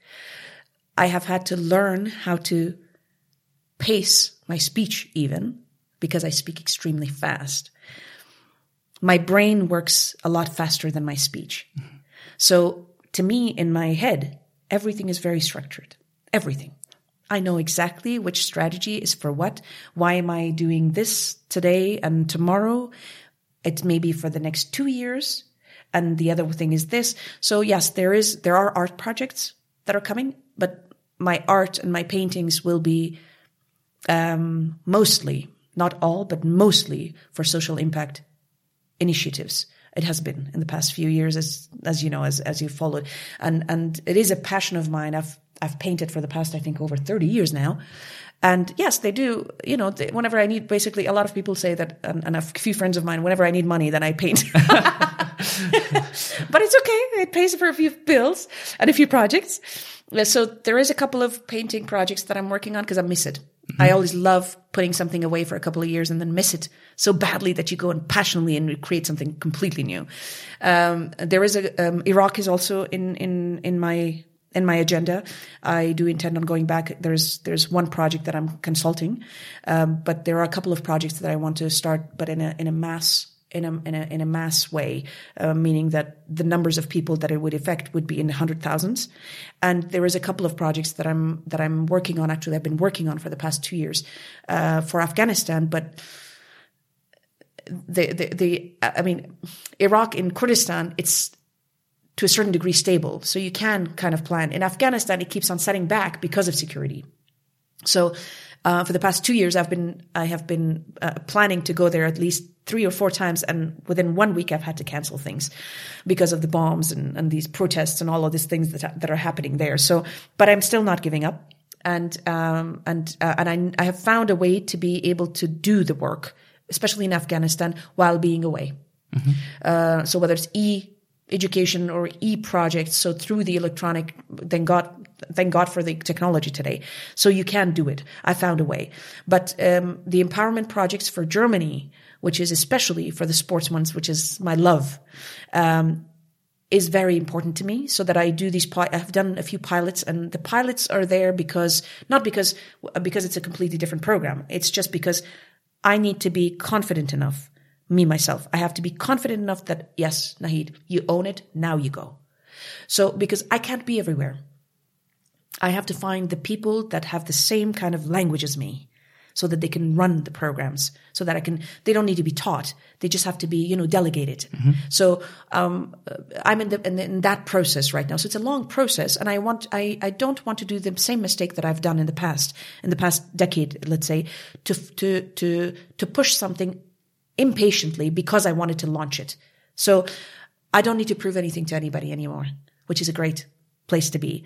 I have had to learn how to pace my speech even because I speak extremely fast. My brain works a lot faster than my speech. So to me, in my head, everything is very structured. everything. I know exactly which strategy is for what. Why am I doing this today and tomorrow? It may be for the next two years. And the other thing is this. So yes, there is, there are art projects that are coming, but my art and my paintings will be, um, mostly, not all, but mostly for social impact initiatives. It has been in the past few years, as as you know, as as you followed, and and it is a passion of mine. I've I've painted for the past, I think, over thirty years now, and yes, they do. You know, they, whenever I need, basically, a lot of people say that, and, and, a few friends of mine, whenever I need money, then I paint. <laughs> but it's okay; it pays for a few bills and a few projects. So there is a couple of painting projects that I'm working on because I miss it. Mm-hmm. I always love putting something away for a couple of years and then miss it so badly that you go and passionately and create something completely new. Um, there is a um, Iraq is also in in in my in my agenda. I do intend on going back. There's there's one project that I'm consulting, um, but there are a couple of projects that I want to start, but in a in a mass in a in a in a mass way, uh, meaning that the numbers of people that it would affect would be in hundred thousands. And there is a couple of projects that I'm that I'm working on. Actually, I've been working on for the past two years uh, for Afghanistan, but. The, the the I mean, Iraq in Kurdistan, it's to a certain degree stable, so you can kind of plan. In Afghanistan, it keeps on setting back because of security. So uh, for the past two years, I've been I have been uh, planning to go there at least three or four times, and within one week, I've had to cancel things because of the bombs and, and these protests and all of these things that that are happening there. So, but I'm still not giving up, and um, and uh, and I, I have found a way to be able to do the work, especially in Afghanistan, while being away. Mm-hmm. Uh, so whether it's e education or e projects, so through the electronic, thank God thank God for the technology today. So you can do it. I found a way. But um, the empowerment projects for Germany, which is especially for the sports ones, which is my love, um, is very important to me. So that I do these. I've done a few pilots, and the pilots are there because not because because it's a completely different program. It's just because I need to be confident enough. Me myself, I have to be confident enough that yes, Nahid, you own it. Now you go. So because I can't be everywhere. I have to find the people that have the same kind of language as me so that they can run the programs so that I can, they don't need to be taught. They just have to be, you know, delegated. Mm-hmm. So, um, I'm in, the, in, in, that process right now. So it's a long process and I want, I, I don't want to do the same mistake that I've done in the past, in the past decade, let's say, to, to, to, to push something impatiently because I wanted to launch it. So I don't need to prove anything to anybody anymore, which is a great place to be.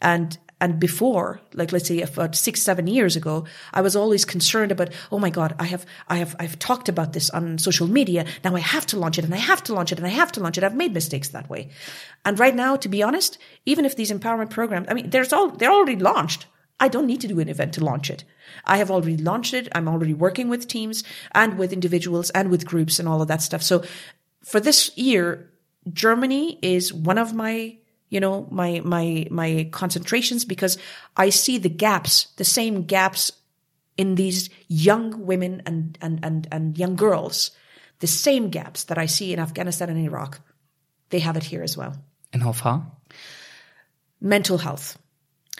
And and before, like let's say about six, seven years ago, I was always concerned about, oh my God, I have, I have, I've talked about this on social media. Now I have to launch it and I have to launch it and I have to launch it. I've made mistakes that way. And right now, to be honest, even if these empowerment programs, I mean, there's all, they're already launched. I don't need to do an event to launch it. I have already launched it. I'm already working with teams and with individuals and with groups and all of that stuff. So for this year, Germany is one of my you know, my, my, my concentrations because I see the gaps, the same gaps in these young women and, and, and, and young girls, the same gaps that I see in Afghanistan and Iraq. They have it here as well. And how far? Mental health,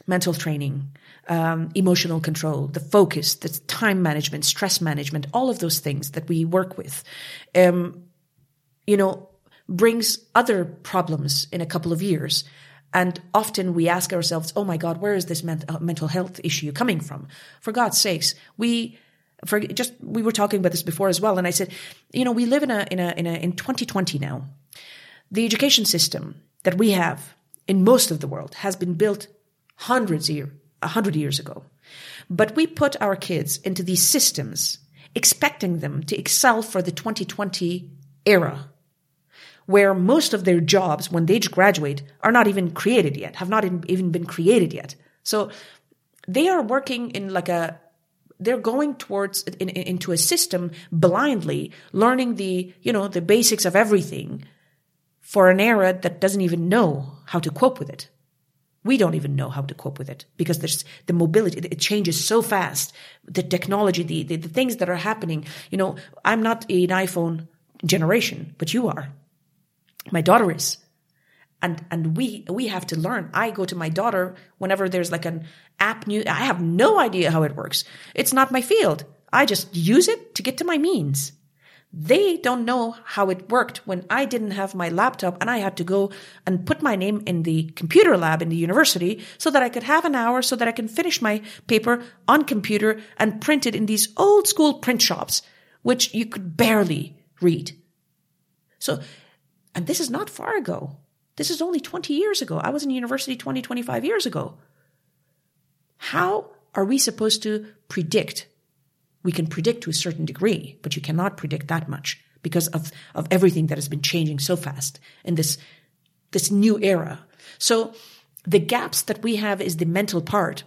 mental training, um, emotional control, the focus, the time management, stress management, all of those things that we work with, um, you know, brings other problems in a couple of years. And often we ask ourselves, oh my God, where is this uh, mental health issue coming from? For God's sakes, we, for just, we were talking about this before as well. And I said, you know, we live in a, in a, in a, in 2020 now. The education system that we have in most of the world has been built hundreds year, 100 years ago. But we put our kids into these systems expecting them to excel for the 2020 era, where most of their jobs, when they graduate, are not even created yet, have not even been created yet. So they are working in like a they're going towards in, in, into a system blindly learning the you know the basics of everything for an era that doesn't even know how to cope with it we don't even know how to cope with it because there's the mobility, it changes so fast. The technology, the, the, the things that are happening. You know, I'm not an iPhone generation, but you are. My daughter is. And, and we, we have to learn. I go to my daughter whenever there's like an app new, I have no idea how it works. It's not my field. I just use it to get to my means. They don't know how it worked when I didn't have my laptop and I had to go and put my name in the computer lab in the university so that I could have an hour so that I can finish my paper on computer and print it in these old school print shops, which you could barely read. So, and this is not far ago. This is only 20 years ago. I was in university 20, 25 years ago. How are we supposed to predict we can predict to a certain degree, but you cannot predict that much because of, of everything that has been changing so fast in this, this new era. So the gaps that we have is the mental part.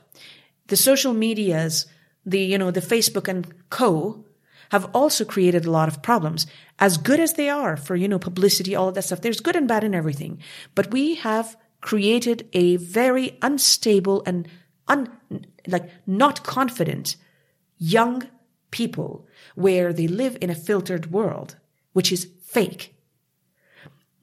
The social medias, the, you know, the Facebook and co have also created a lot of problems. As good as they are for, you know, publicity, all of that stuff, there's good and bad in everything. But we have created a very unstable and un, like not confident young people where they live in a filtered world, which is fake.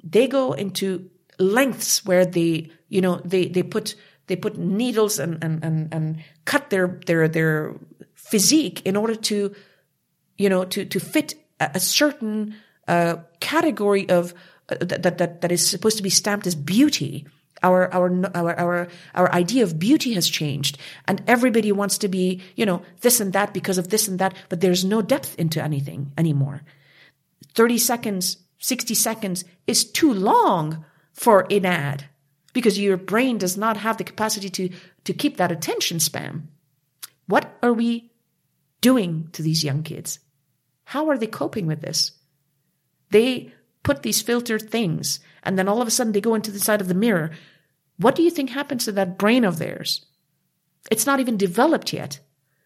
They go into lengths where they, you know, they, they put, they put needles and, and, and, and cut their, their, their physique in order to, you know, to, to fit a, a certain, uh, category of, uh, that, that, that is supposed to be stamped as beauty our, our, our, our, our idea of beauty has changed and everybody wants to be, you know, this and that because of this and that, but there's no depth into anything anymore. 30 seconds, 60 seconds is too long for an ad because your brain does not have the capacity to, to keep that attention span. What are we doing to these young kids? How are they coping with this? They put these filtered things and then all of a sudden they go into the side of the mirror. What do you think happens to that brain of theirs? It's not even developed yet.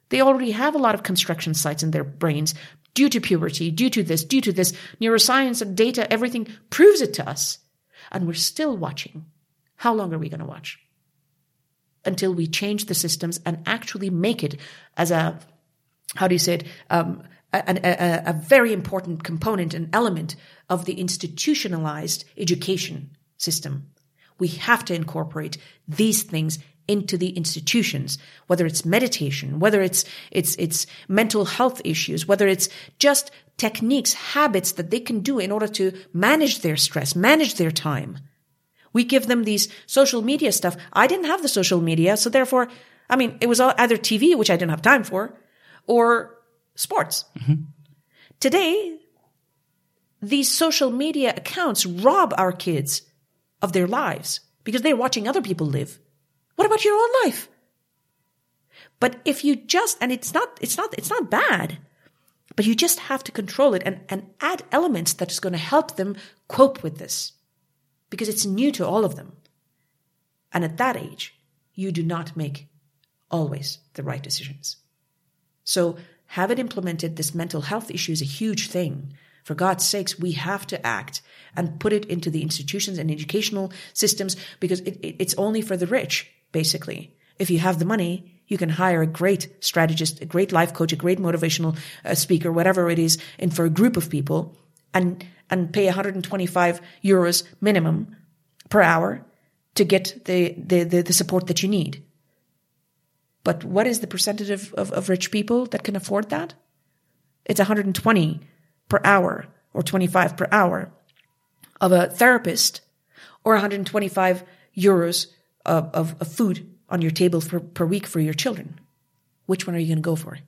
They already have a lot of construction sites in their brains due to puberty, due to this, due to this. Neuroscience and data, everything proves it to us. And we're still watching. How long are we going to watch? Until we change the systems and actually make it as a, how do you say it, um, a, a, a very important component and element of the institutionalized education system. We have to incorporate these things into the institutions, whether it's meditation, whether it's, it's, it's mental health issues, whether it's just techniques, habits that they can do in order to manage their stress, manage their time. We give them these social media stuff. I didn't have the social media. So therefore, I mean, it was all either TV, which I didn't have time for, or sports. Mm-hmm. Today, these social media accounts rob our kids of their lives because they're watching other people live. What about your own life? But if you just, and it's not, it's not, it's not bad, but you just have to control it and, and add elements that is going to help them cope with this because it's new to all of them. And at that age, you do not make always the right decisions. So have it implemented. This mental health issue is a huge thing. For God's sakes, we have to act and put it into the institutions and educational systems because it, it, it's only for the rich, basically. If you have the money, you can hire a great strategist, a great life coach, a great motivational uh, speaker, whatever it is, and for a group of people and, and pay 125 euros minimum per hour to get the, the, the, the support that you need. But what is the percentage of, of, of rich people that can afford that? It's 120 per hour or 25 per hour of a therapist or 125 euros of, of, of food on your table for, per week for your children. Which one are you going to go for?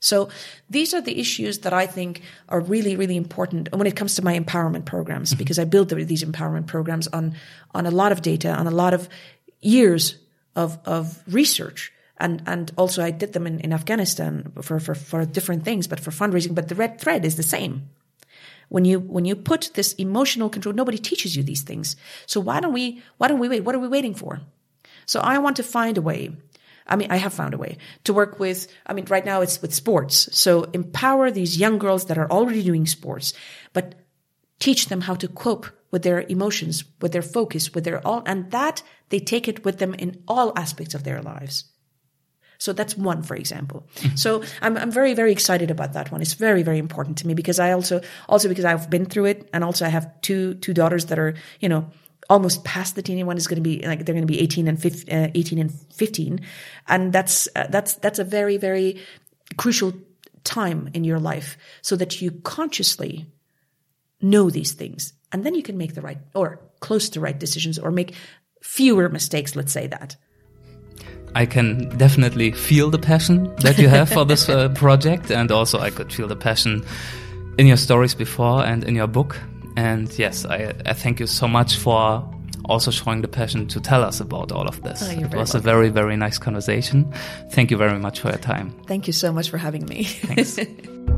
So these are the issues that I think are really, really important when it comes to my empowerment programs, mm-hmm. because I build these empowerment programs on, on a lot of data, on a lot of years of, of research and and also I did them in, in Afghanistan for, for for different things, but for fundraising. But the red thread is the same. When you when you put this emotional control, nobody teaches you these things. So why don't we why don't we wait? What are we waiting for? So I want to find a way. I mean, I have found a way to work with, I mean, right now it's with sports. So empower these young girls that are already doing sports, but teach them how to cope with their emotions, with their focus, with their all, and that they take it with them in all aspects of their lives. So that's one, for example. Mm-hmm. so I'm, I'm very, very excited about that one. It's very, very important to me because I also, also because I've been through it and also I have two, two daughters that are, you know, almost past the teeny one is going to be like they're going to be 18 and 15, uh, 18 and 15 and that's uh, that's that's a very very crucial time in your life so that you consciously know these things and then you can make the right or close to right decisions or make fewer mistakes let's say that I can definitely feel the passion that you have for this <laughs> uh, project and also I could feel the passion in your stories before and in your book and yes, I, I thank you so much for also showing the passion to tell us about all of this. Oh, it was welcome. a very, very nice conversation. Thank you very much for your time. Thank you so much for having me. Thanks. <laughs>